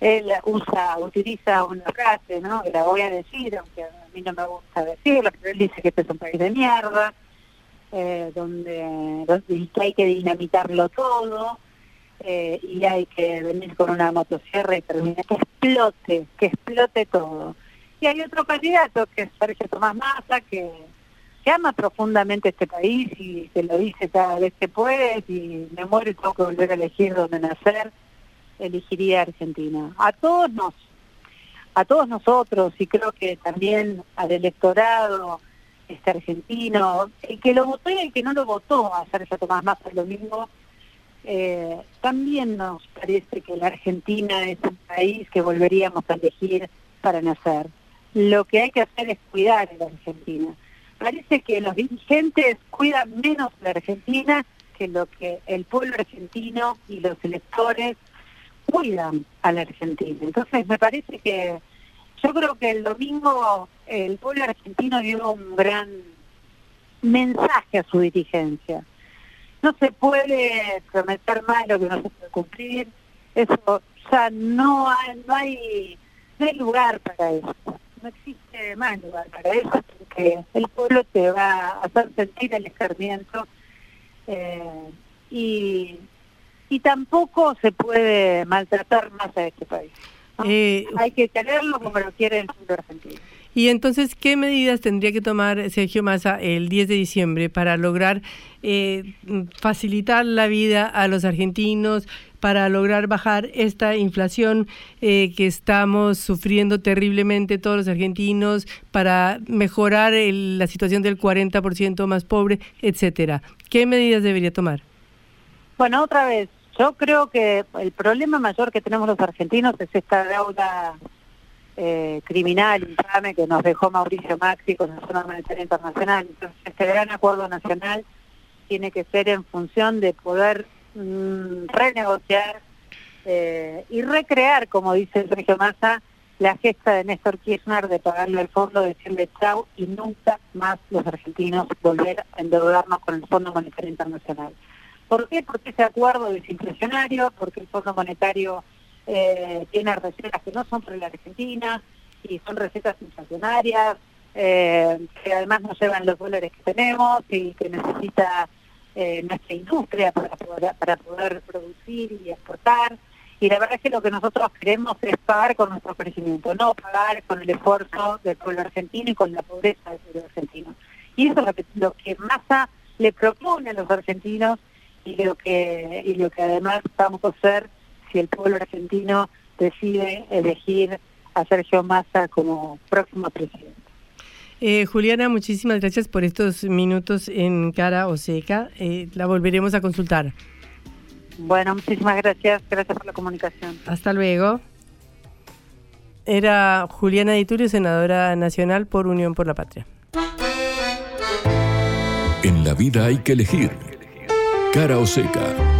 Él usa, utiliza una frase, ¿no? Que la voy a decir, aunque a mí no me gusta decirlo, pero él dice que este es un país de mierda, eh, donde, donde hay que dinamitarlo todo eh, y hay que venir con una motosierra y terminar, que explote, que explote todo. Y hay otro candidato que es Sergio Tomás Massa, que, que ama profundamente este país y se lo dice cada vez que puede, y me muero y tengo que volver a elegir dónde nacer, elegiría Argentina. A todos nos, a todos nosotros, y creo que también al electorado este argentino, el que lo votó y el que no lo votó a Sergio Tomás Massa lo mismo, eh, también nos parece que la Argentina es un país que volveríamos a elegir para nacer. Lo que hay que hacer es cuidar a la Argentina. Parece que los dirigentes cuidan menos la Argentina que lo que el pueblo argentino y los electores cuidan a la Argentina. Entonces me parece que yo creo que el domingo el pueblo argentino dio un gran mensaje a su dirigencia no se puede prometer más lo que no se puede cumplir. Eso ya no hay, no hay, no hay lugar para eso. No existe más lugar para eso porque el pueblo te va a hacer sentir el escarmiento eh, y, y tampoco se puede maltratar más a este país. Eh, hay que tenerlo como lo quiere el pueblo argentino. Y entonces, ¿qué medidas tendría que tomar Sergio Massa el 10 de diciembre para lograr eh, facilitar la vida a los argentinos, para lograr bajar esta inflación eh, que estamos sufriendo terriblemente todos los argentinos, para mejorar la situación del 40% más pobre, etcétera? ¿Qué medidas debería tomar? Bueno, otra vez, yo creo que el problema mayor que tenemos los argentinos es esta deuda eh, criminal, infame, que nos dejó Mauricio Maxi con la zona monetaria internacional. Entonces, este gran acuerdo nacional tiene que ser en función de poder mm, renegociar eh, y recrear, como dice Sergio Massa, la gesta de Néstor Kirchner de pagarle el fondo, decirle chau y nunca más los argentinos volver a endeudarnos con el Fondo Monetario Internacional. ¿Por qué? Porque ese acuerdo es inflacionario, porque el Fondo Monetario eh, tiene recetas que no son para la Argentina y son recetas inflacionarias, eh, que además no llevan los dólares que tenemos y que necesita eh, nuestra industria para poder, para poder producir y exportar. Y la verdad es que lo que nosotros queremos es pagar con nuestro crecimiento, no pagar con el esfuerzo del pueblo argentino y con la pobreza del pueblo argentino. Y eso es lo que, lo Massa le propone a los argentinos y lo que, y lo que además vamos a hacer si el pueblo argentino decide elegir a Sergio Massa como próximo presidente. Eh, Juliana, muchísimas gracias por estos minutos en cara o seca. Eh, la volveremos a consultar. Bueno, muchísimas gracias. Gracias por la comunicación. Hasta luego. Era Juliana Diturio, senadora nacional por Unión por la Patria. En la vida hay que elegir. Cara o seca.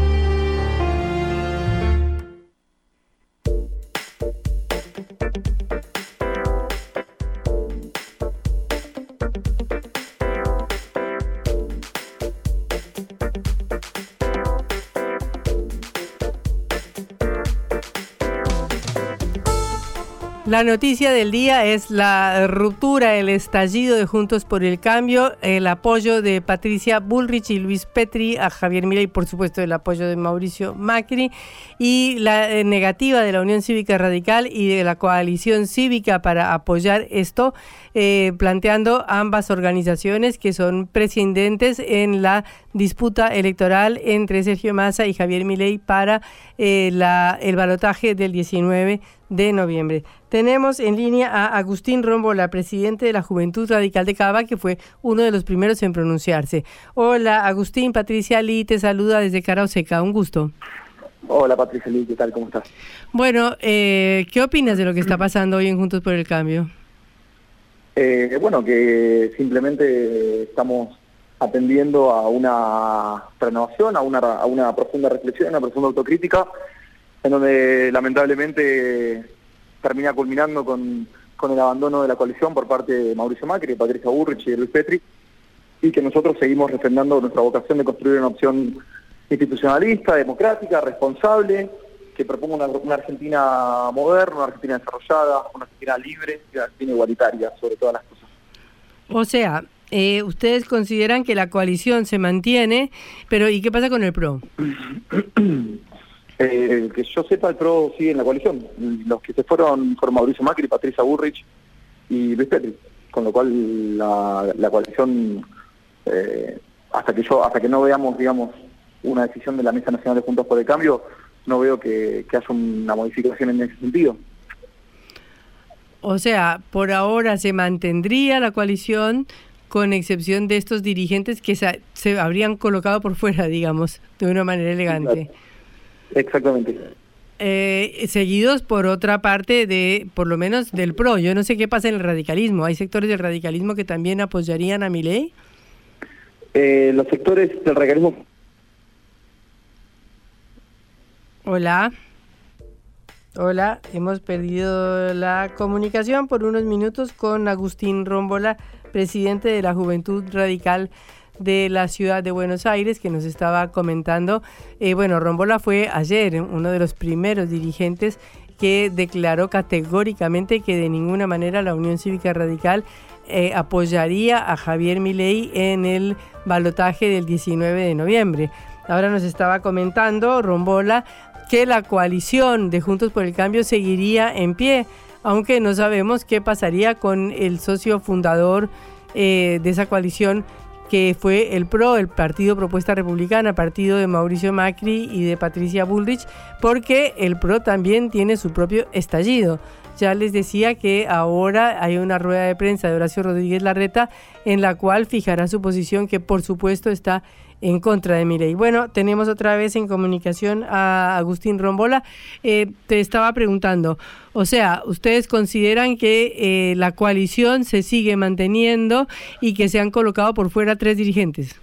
La noticia del día es la ruptura, el estallido de Juntos por el Cambio, el apoyo de Patricia Bullrich y Luis Petri a Javier Milei, por supuesto el apoyo de Mauricio Macri y la eh, negativa de la Unión Cívica Radical y de la coalición cívica para apoyar esto, eh, planteando ambas organizaciones que son prescindentes en la disputa electoral entre Sergio Massa y Javier Milei para eh, el balotaje del 19 de noviembre. Tenemos en línea a Agustín Rombola, presidente de la Juventud Radical de Cava, que fue uno de los primeros en pronunciarse. Hola, Agustín, Patricia Lee te saluda desde Carauseca, un gusto. Hola, Patricia Lee, ¿qué tal? ¿Cómo estás? Bueno, eh, ¿qué opinas de lo que está pasando hoy en Juntos por el Cambio? Eh, bueno, que simplemente estamos atendiendo a una renovación, a una, a una profunda reflexión, a una profunda autocrítica, en donde lamentablemente termina culminando con, con el abandono de la coalición por parte de Mauricio Macri, Patricia Burrich y Luis Petri, y que nosotros seguimos refrendando nuestra vocación de construir una opción institucionalista, democrática, responsable, que proponga una, Argentina moderna, una Argentina desarrollada, una Argentina libre y una Argentina igualitaria, sobre todas las cosas. O sea, eh, ustedes consideran que la coalición se mantiene, pero ¿y qué pasa con el PRO? Eh, que yo sepa, el PRO sigue en la coalición. Los que se fueron fueron Mauricio Macri, Patricia Burrich y Luis Petri. Con lo cual la, coalición, eh, hasta que yo hasta que no veamos, digamos, una decisión de la Mesa Nacional de Juntos por el Cambio, no veo que, haya una modificación en ese sentido. O sea, por ahora se mantendría la coalición con excepción de estos dirigentes que se, se habrían colocado por fuera, digamos, de una manera elegante. Exactamente. Eh, seguidos por otra parte de, por lo menos del PRO. Yo no sé qué pasa en el radicalismo. ¿Hay sectores del radicalismo que también apoyarían a mi ley? Eh, los sectores del radicalismo. Hola. Hola, hemos perdido la comunicación por unos minutos con Agustín Rómbola, presidente de la Juventud Radical de la ciudad de Buenos Aires que nos estaba comentando. Eh, bueno, Rombola fue ayer uno de los primeros dirigentes que declaró categóricamente que de ninguna manera la Unión Cívica Radical eh, apoyaría a Javier Milei en el balotaje del 19 de noviembre. Ahora nos estaba comentando Rombola que la coalición de Juntos por el Cambio seguiría en pie, aunque no sabemos qué pasaría con el socio fundador eh, de esa coalición que fue el PRO, el Partido Propuesta Republicana, partido de Mauricio Macri y de Patricia Bullrich, porque el PRO también tiene su propio estallido. Ya les decía que ahora hay una rueda de prensa de Horacio Rodríguez Larreta en la cual fijará su posición que por supuesto está en contra de Milei. Bueno, tenemos otra vez en comunicación a Agustín Rombola. Eh, te estaba preguntando, o sea, ¿ustedes consideran que eh, la coalición se sigue manteniendo y que se han colocado por fuera tres dirigentes?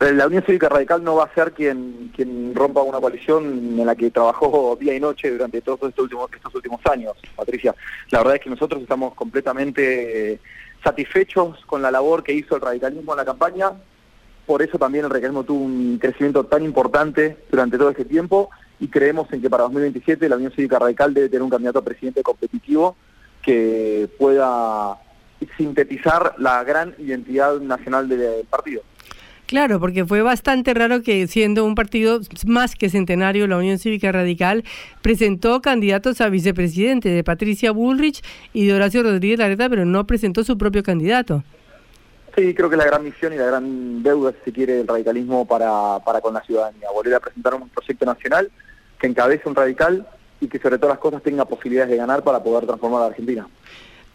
Eh, la Unión Cívica Radical no va a ser quien, quien rompa una coalición en la que trabajó día y noche durante todos estos últimos, estos últimos años, Patricia. La verdad es que nosotros estamos completamente satisfechos con la labor que hizo el radicalismo en la campaña por eso también el reclamo tuvo un crecimiento tan importante durante todo este tiempo y creemos en que para 2027 la Unión Cívica Radical debe tener un candidato a presidente competitivo que pueda sintetizar la gran identidad nacional del partido. Claro, porque fue bastante raro que siendo un partido más que centenario, la Unión Cívica Radical presentó candidatos a vicepresidente de Patricia Bullrich y de Horacio Rodríguez Larreta, pero no presentó su propio candidato. Sí, creo que la gran misión y la gran deuda, si se quiere, del radicalismo para, para con la ciudadanía. Volver a presentar un proyecto nacional que encabece un radical y que sobre todas las cosas tenga posibilidades de ganar para poder transformar a la Argentina.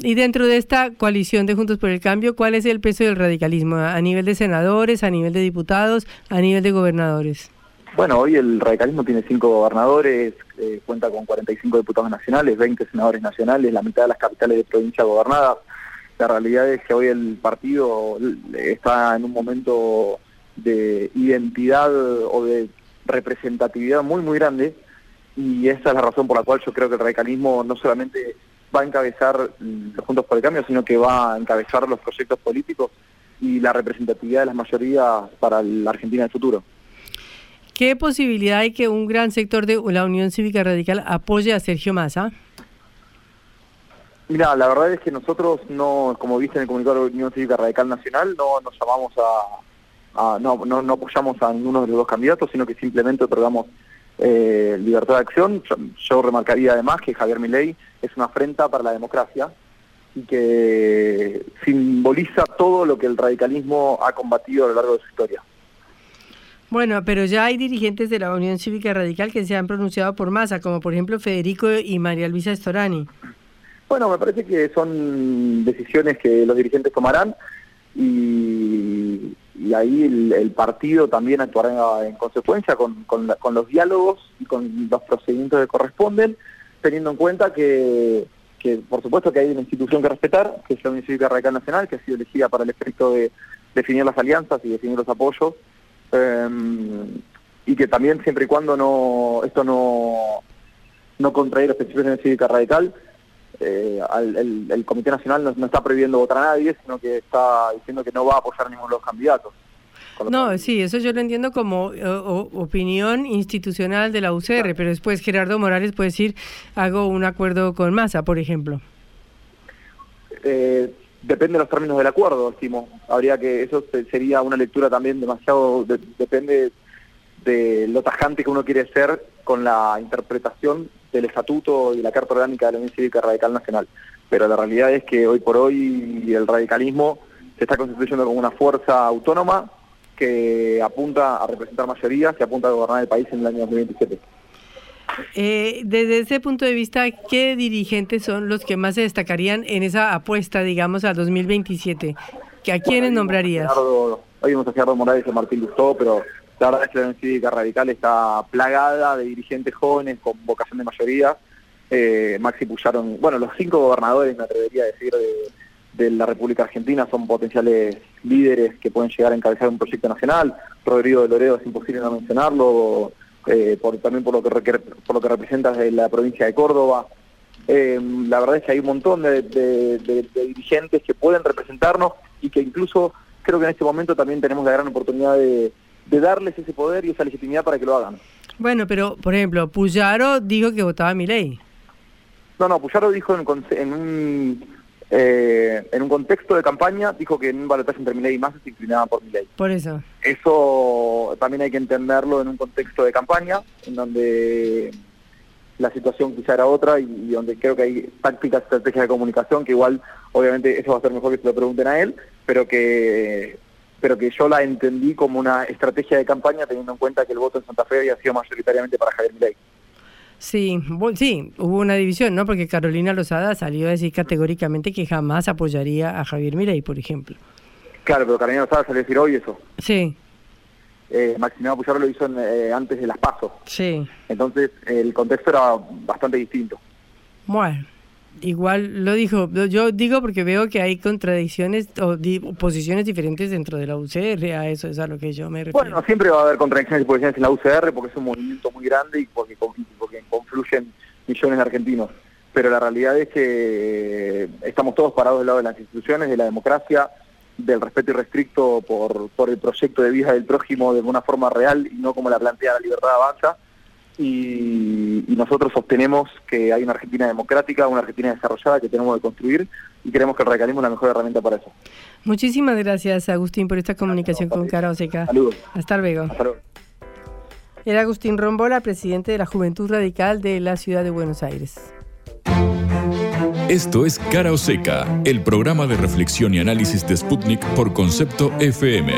Y dentro de esta coalición de Juntos por el Cambio, ¿cuál es el peso del radicalismo a nivel de senadores, a nivel de diputados, a nivel de gobernadores? Bueno, hoy el radicalismo tiene cinco gobernadores, eh, cuenta con 45 diputados nacionales, 20 senadores nacionales, la mitad de las capitales de provincia gobernadas, la realidad es que hoy el partido está en un momento de identidad o de representatividad muy, muy grande y esa es la razón por la cual yo creo que el radicalismo no solamente va a encabezar los Juntos por el Cambio, sino que va a encabezar los proyectos políticos y la representatividad de las mayorías para la Argentina del futuro. ¿Qué posibilidad hay que un gran sector de la Unión Cívica Radical apoye a Sergio Massa? Mira, la verdad es que nosotros no, como viste en el comunicado de la Unión Cívica Radical Nacional, no nos llamamos a, no, no, no, apoyamos a ninguno de los dos candidatos, sino que simplemente otorgamos eh, libertad de acción. Yo, remarcaría además que Javier Milei es una afrenta para la democracia y que simboliza todo lo que el radicalismo ha combatido a lo largo de su historia. Bueno, pero ya hay dirigentes de la Unión Cívica Radical que se han pronunciado por masa, como por ejemplo Federico y María Luisa Storani. Bueno, me parece que son decisiones que los dirigentes tomarán y, ahí el, partido también actuará en consecuencia con, los diálogos y con los procedimientos que corresponden, teniendo en cuenta que, por supuesto que hay una institución que respetar, que es la Unión Cívica Radical Nacional, que ha sido elegida para el efecto de definir las alianzas y definir los apoyos, em, y que también siempre y cuando no esto no, no contrae los principios de la Cívica Radical, eh, el, Comité Nacional no, está prohibiendo votar a nadie, sino que está diciendo que no va a apoyar a ninguno de los candidatos. No, sí, eso yo lo entiendo como opinión institucional de la UCR, pero después Gerardo Morales puede decir, hago un acuerdo con Massa, por ejemplo. Eh, depende de los términos del acuerdo, estimo. Habría que, eso sería una lectura también demasiado, depende de lo tajante que uno quiere ser con la interpretación del estatuto y la Carta Orgánica de la Unión Cívica Radical Nacional. Pero la realidad es que hoy por hoy el radicalismo se está constituyendo como una fuerza autónoma que apunta a representar mayorías, que apunta a gobernar el país en el año 2027. Eh, desde ese punto de vista, ¿qué dirigentes son los que más se destacarían en esa apuesta, digamos, al 2027? ¿A quiénes nombrarías? hoy vimos a Gerardo Morales y Martín Lustó, pero la verdad es que la Unión Cívica Radical está plagada de dirigentes jóvenes con vocación de mayoría. Eh, Maxi Pullaron, bueno, los cinco gobernadores, me atrevería a decir, de, la República Argentina son potenciales líderes que pueden llegar a encabezar un proyecto nacional. Rodrigo de Loredo es imposible no mencionarlo, eh, también por lo, que, por lo que representa de la provincia de Córdoba. Eh, la verdad es que hay un montón de dirigentes que pueden representarnos y que incluso creo que en este momento también tenemos la gran oportunidad de, darles ese poder y esa legitimidad para que lo hagan. Bueno, pero por ejemplo, Puyaro dijo que votaba a mi ley. No, no, Puyaro dijo en, un eh, en un contexto de campaña, dijo que en un balotaje entre Milei y Massa se inclinaba por Milei. Por eso. Eso también hay que entenderlo en un contexto de campaña, en donde la situación quizá era otra y, donde creo que hay tácticas, estrategias de comunicación que igual, obviamente, eso va a ser mejor que se lo pregunten a él, pero que pero que yo la entendí como una estrategia de campaña teniendo en cuenta que el voto en Santa Fe había sido mayoritariamente para Javier Milei. Sí, sí, hubo una división, ¿no? Porque Carolina Lozada salió a decir categóricamente que jamás apoyaría a Javier Milei, por ejemplo. Claro, pero Carolina Lozada salió a decir hoy eso. Sí. Eh, Maximiliano Puyaro lo hizo eh, antes de las pasos. Sí. Entonces el contexto era bastante distinto. Bueno, igual lo dijo, yo digo porque veo que hay contradicciones o posiciones diferentes dentro de la UCR, a eso es a lo que yo me refiero. Bueno, siempre va a haber contradicciones y posiciones en la UCR porque es un movimiento muy grande y porque, porque confluyen millones de argentinos. Pero la realidad es que estamos todos parados del lado de las instituciones, de la democracia, del respeto irrestricto por, por el proyecto de vida del prójimo de una forma real y no como la plantea la libertad avanza y, nosotros sostenemos que hay una Argentina democrática, una Argentina desarrollada que tenemos que construir y queremos que el radicalismo es la mejor herramienta para eso. Muchísimas gracias, Agustín, por esta comunicación con Cara Oseca. Saludos. Hasta luego. Hasta luego. Era Agustín Rombola, presidente de la Juventud Radical de la Ciudad de Buenos Aires. Esto es Cara Oseca, el programa de reflexión y análisis de Sputnik por concepto FM.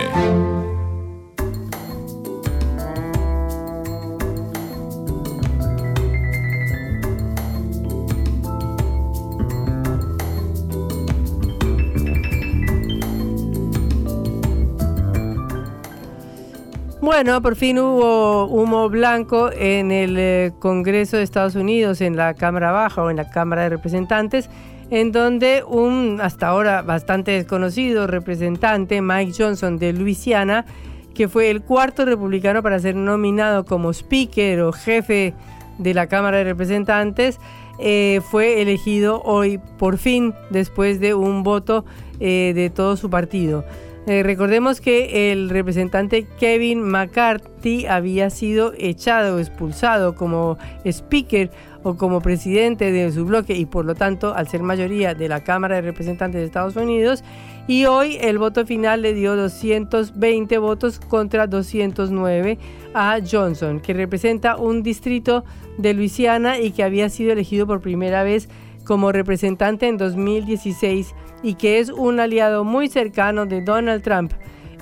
Bueno, por fin hubo humo blanco en el eh, Congreso de Estados Unidos, en la Cámara Baja o en la Cámara de Representantes, en donde un hasta ahora bastante desconocido representante, Mike Johnson de Luisiana, que fue el cuarto republicano para ser nominado como speaker o jefe de la Cámara de Representantes, eh, fue elegido hoy por fin después de un voto eh, de todo su partido. Eh, recordemos que el representante Kevin McCarthy había sido echado expulsado como speaker o como presidente de su bloque y por lo tanto al ser mayoría de la Cámara de Representantes de Estados Unidos. Y hoy el voto final le dio 220 votos contra 209 a Johnson que representa un distrito de Luisiana y que había sido elegido por primera vez como representante en 2016 y que es un aliado muy cercano de Donald Trump,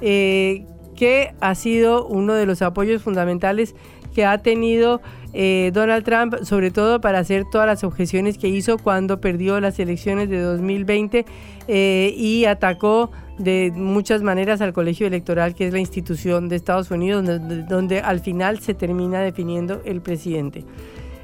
eh, que ha sido uno de los apoyos fundamentales que ha tenido eh, Donald Trump, sobre todo para hacer todas las objeciones que hizo cuando perdió las elecciones de 2020 eh, y atacó de muchas maneras al colegio electoral, que es la institución de Estados Unidos, donde, al final se termina definiendo el presidente.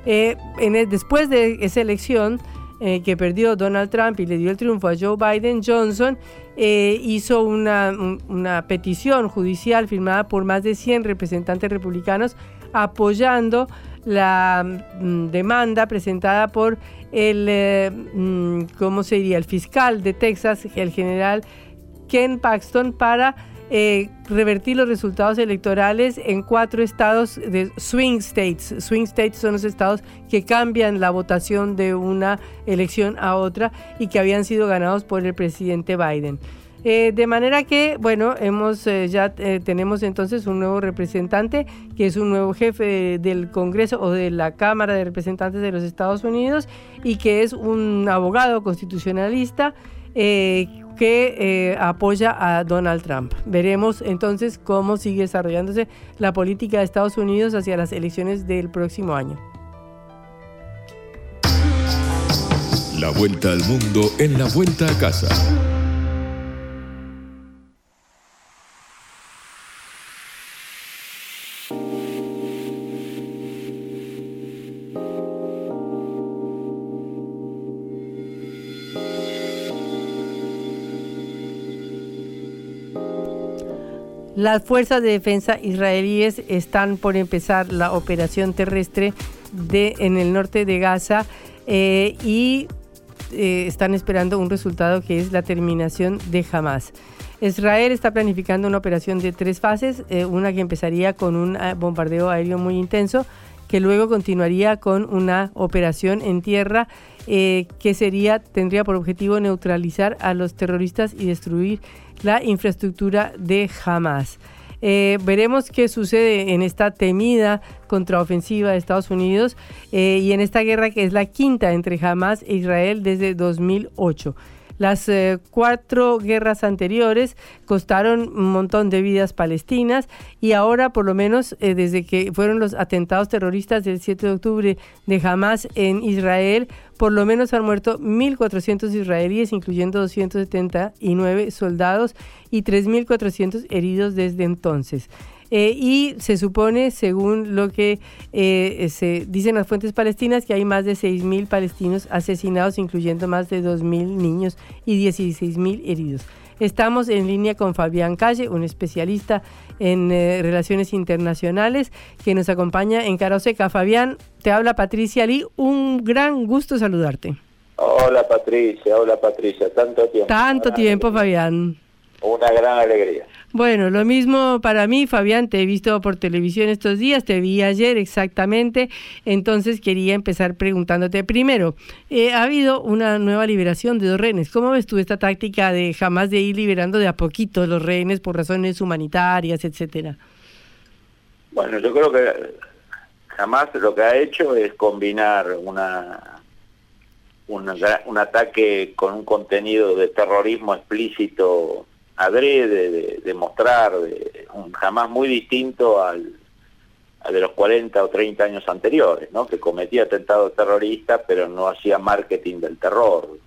después de esa elección, eh, que perdió Donald Trump y le dio el triunfo a Joe Biden, Johnson eh, hizo una, una, petición judicial firmada por más de 100 representantes republicanos apoyando la mm, demanda presentada por el, eh, mm, ¿cómo se diría?, el fiscal de Texas, el general Ken Paxton, para eh, revertir los resultados electorales en cuatro estados de swing states. Swing states son los estados que cambian la votación de una elección a otra y que habían sido ganados por el presidente Biden. Eh, de manera que, bueno, hemos eh, ya tenemos entonces un nuevo representante que es un nuevo jefe del Congreso o de la Cámara de Representantes de los Estados Unidos y que es un abogado constitucionalista que eh, apoya a Donald Trump. Veremos entonces cómo sigue desarrollándose la política de Estados Unidos hacia las elecciones del próximo año. La vuelta al mundo en la vuelta a casa. Las fuerzas de defensa israelíes están por empezar la operación terrestre en el norte de Gaza eh, y eh, están esperando un resultado que es la terminación de Hamas. Israel está planificando una operación de tres fases, eh, una que empezaría con un eh, bombardeo aéreo muy intenso, que luego continuaría con una operación en tierra que sería tendría por objetivo neutralizar a los terroristas y destruir la infraestructura de Hamas. Eh, veremos qué sucede en esta temida contraofensiva de Estados Unidos eh, y en esta guerra que es la quinta entre Hamas e Israel desde 2008. Las eh, cuatro guerras anteriores costaron un montón de vidas palestinas y ahora, por lo menos eh, desde que fueron los atentados terroristas del 7 de octubre de Hamas en Israel, por lo menos han muerto 1.400 israelíes, incluyendo 279 soldados y 3.400 heridos desde entonces. Eh, y se supone, según lo que eh, se dicen las fuentes palestinas, que hay más de 6.000 palestinos asesinados, incluyendo más de 2.000 niños y 16.000 heridos. Estamos en línea con Fabián Calle, un especialista en eh, relaciones internacionales que nos acompaña en Caroseca. Fabián, te habla Patricia Lee, un gran gusto saludarte. Hola Patricia, hola Patricia, tanto tiempo. Tanto tiempo, Fabián. Una gran alegría. Bueno, lo mismo para mí, Fabián, te he visto por televisión estos días, te vi ayer exactamente, entonces quería empezar preguntándote primero, eh, ha habido una nueva liberación de dos rehenes, ¿cómo ves tú esta táctica de jamás de ir liberando de a poquito los rehenes por razones humanitarias, etcétera? Bueno, yo creo que jamás lo que ha hecho es combinar una un, un ataque con un contenido de terrorismo explícito adrede de, mostrar, de, un, jamás muy distinto al, de los 40 o 30 años anteriores, ¿no? que cometía atentados terroristas pero no hacía marketing del terror.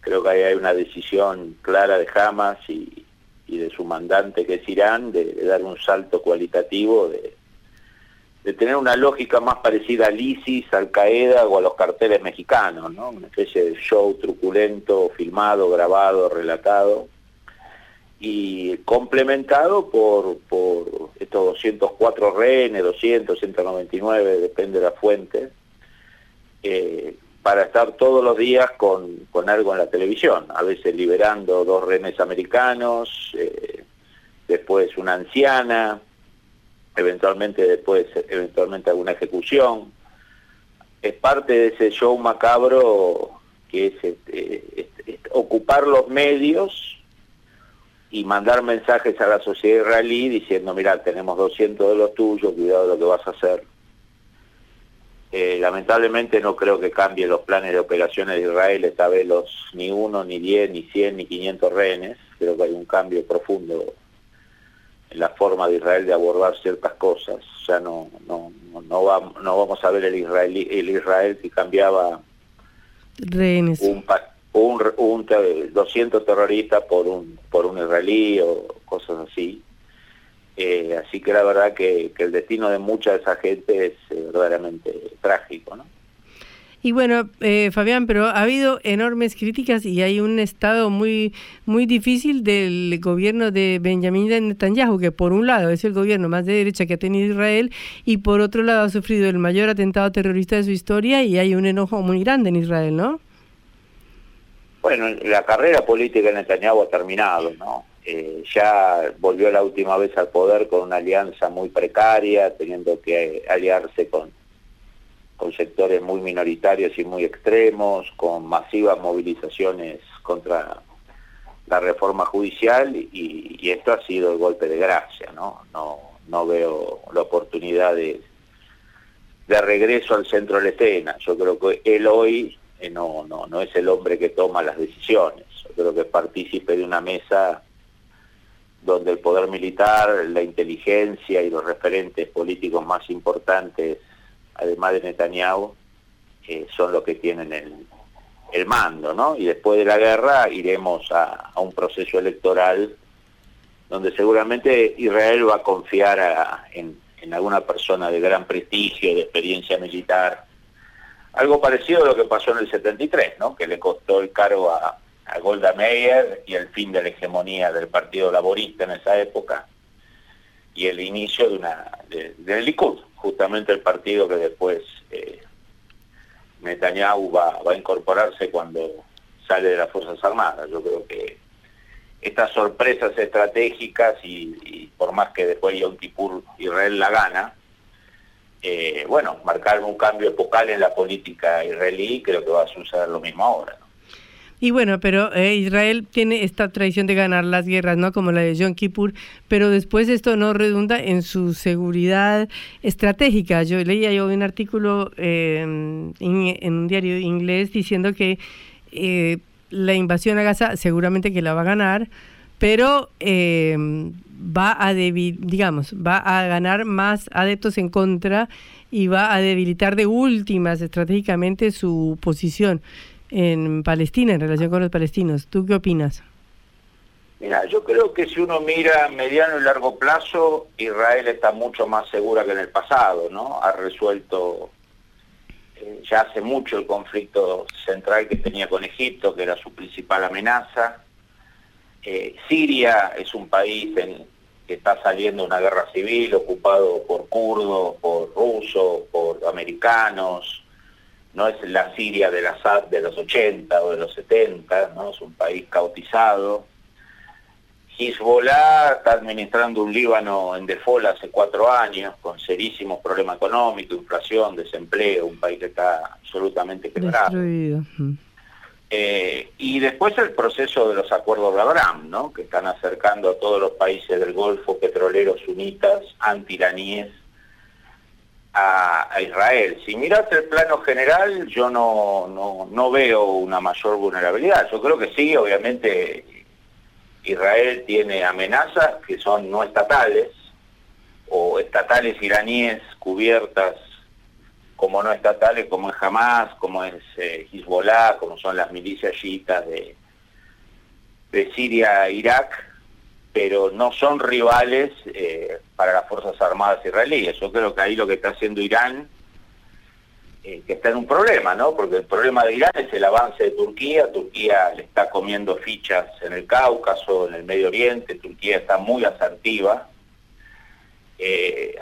Creo que ahí hay una decisión clara de Hamas y, y de su mandante que es Irán de, dar un salto cualitativo, de, de, tener una lógica más parecida al ISIS, al Qaeda o a los carteles mexicanos, ¿no? una especie de show truculento, filmado, grabado, relatado y complementado por, por estos 204 rehenes, 200, 199, depende de la fuente, eh, para estar todos los días con, con, algo en la televisión, a veces liberando dos rehenes americanos, eh, después una anciana, eventualmente después eventualmente alguna ejecución. Es parte de ese show macabro que es, este, es, es ocupar los medios y mandar mensajes a la sociedad israelí diciendo, mira, tenemos 200 de los tuyos, cuidado de lo que vas a hacer. Eh, lamentablemente no creo que cambie los planes de operaciones de Israel, esta vez los ni uno, ni 10, ni 100, ni 500 rehenes. Creo que hay un cambio profundo en la forma de Israel de abordar ciertas cosas. Ya no, no, no, va, no vamos a ver el, israelí, el Israel que cambiaba rehenes. un, un, un 200 terroristas por un por un israelí o cosas así. Eh, así que la verdad que, el destino de mucha de esa gente es eh, verdaderamente trágico, ¿no? Y bueno, eh, Fabián, pero ha habido enormes críticas y hay un estado muy muy difícil del gobierno de Benjamin Netanyahu, que por un lado es el gobierno más de derecha que ha tenido Israel y por otro lado ha sufrido el mayor atentado terrorista de su historia y hay un enojo muy grande en Israel, ¿no? Bueno, la carrera política de Netanyahu ha terminado, ¿no? Eh, ya volvió la última vez al poder con una alianza muy precaria, teniendo que aliarse con, con sectores muy minoritarios y muy extremos, con masivas movilizaciones contra la reforma judicial y, y esto ha sido el golpe de gracia, ¿no? No, no veo la oportunidad de, de regreso al centro de la escena. Yo creo que él hoy no, no, no es el hombre que toma las decisiones. Yo creo que partícipe de una mesa donde el poder militar, la inteligencia y los referentes políticos más importantes, además de Netanyahu, eh, son los que tienen el, el, mando, ¿no? Y después de la guerra iremos a, a un proceso electoral donde seguramente Israel va a confiar en, en alguna persona de gran prestigio, de experiencia militar, algo parecido a lo que pasó en el 73, ¿no? que le costó el caro a, Golda Meir y el fin de la hegemonía del Partido Laborista en esa época y el inicio de una de, del Likud, justamente el partido que después eh, Netanyahu va, va a incorporarse cuando sale de las Fuerzas Armadas. Yo creo que estas sorpresas estratégicas y, por más que después Yom Kippur Israel la gana, eh, bueno, marcar un cambio epocal en la política israelí, creo que va a suceder lo mismo ahora. Y bueno, pero eh, Israel tiene esta tradición de ganar las guerras, ¿no? Como la de Yom Kippur, pero después esto no redunda en su seguridad estratégica. Yo leía yo un artículo eh, en, un diario inglés diciendo que eh, la invasión a Gaza seguramente que la va a ganar, pero va a digamos, va a ganar más adeptos en contra y va a debilitar de últimas estratégicamente su posición en Palestina en relación con los palestinos. ¿Tú qué opinas? Mira, yo creo que si uno mira mediano y largo plazo, Israel está mucho más segura que en el pasado, ¿no? Ha resuelto eh, ya hace mucho el conflicto central que tenía con Egipto, que era su principal amenaza. Eh, Siria es un país en, que está saliendo una guerra civil, ocupado por kurdos, por rusos, por americanos, no es la Siria de, la, de los 80 o de los 70, ¿no? es un país cautizado. Hezbollah está administrando un Líbano en default hace cuatro años, con serísimos problemas económicos, inflación, desempleo, un país que está absolutamente quebrado. Eh, y después el proceso de los acuerdos de Abraham, ¿no? que están acercando a todos los países del Golfo petroleros sunitas, antiraníes, a, Israel. Si miras el plano general, yo no, no, veo una mayor vulnerabilidad. Yo creo que sí, obviamente Israel tiene amenazas que son no estatales o estatales iraníes cubiertas como no estatales, como es Hamas, como es eh, Hezbollah, como son las milicias chiitas de, de Siria e Irak, pero no son rivales eh, para las Fuerzas Armadas israelíes. Yo creo que ahí lo que está haciendo Irán, eh, que está en un problema, ¿no? Porque el problema de Irán es el avance de Turquía. Turquía le está comiendo fichas en el Cáucaso, en el Medio Oriente. Turquía está muy asertiva.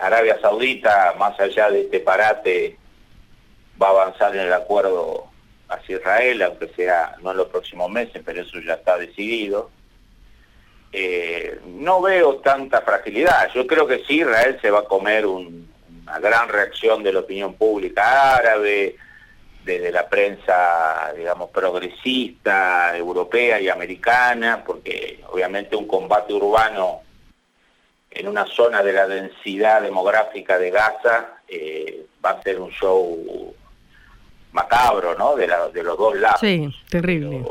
Arabia Saudita, más allá de este parate, va a avanzar en el acuerdo hacia Israel, aunque sea no en los próximos meses, pero eso ya está decidido. Eh, no veo tanta fragilidad. Yo creo que sí, Israel se va a comer una gran reacción de la opinión pública árabe, desde la prensa, digamos, progresista, europea y americana, porque obviamente un combate urbano en una zona de la densidad demográfica de Gaza eh, va a ser un show macabro, ¿no? De, de los dos lados. Sí, terrible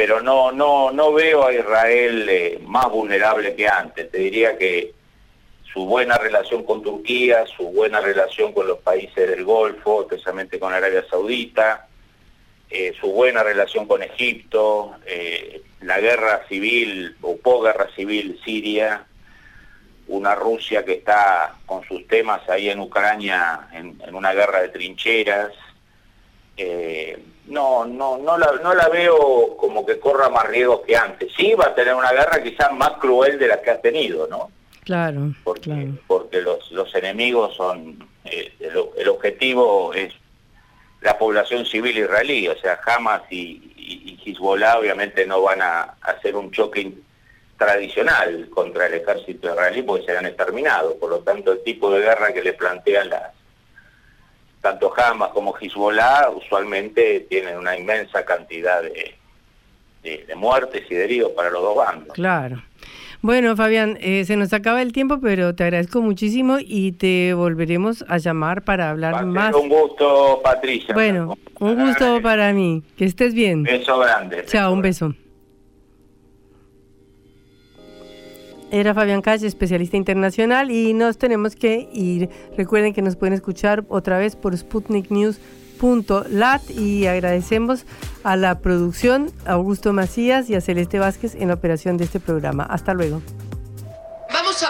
pero no, no, no veo a Israel eh, más vulnerable que antes. Te diría que su buena relación con Turquía, su buena relación con los países del Golfo, especialmente con Arabia Saudita, eh, su buena relación con Egipto, eh, la guerra civil o posguerra civil siria, una Rusia que está con sus temas ahí en Ucrania en, en una guerra de trincheras, no, no, no la, no la veo como que corra más riesgos que antes. Sí va a tener una guerra quizás más cruel de la que ha tenido, ¿no? Claro. Porque, porque los, los enemigos son, eh, el, objetivo es la población civil israelí, o sea, Hamas y, y, Hezbollah obviamente no van a hacer un choque tradicional contra el ejército israelí porque serán exterminados, por lo tanto el tipo de guerra que le plantean las tanto Hamas como Hezbollah usualmente tienen una inmensa cantidad de, de, muertes y de heridos para los dos bandos. Claro. Bueno, Fabián, eh, se nos acaba el tiempo, pero te agradezco muchísimo y te volveremos a llamar para hablar más. Un gusto, Patricia. Bueno, un gusto para mí. Que estés bien. Beso grande. Chao, un beso. Era Fabián Calle, especialista internacional, y nos tenemos que ir. Recuerden que nos pueden escuchar otra vez por sputniknews.lat y agradecemos a la producción, Augusto Macías y a Celeste Vázquez en la operación de este programa. Hasta luego. Vamos a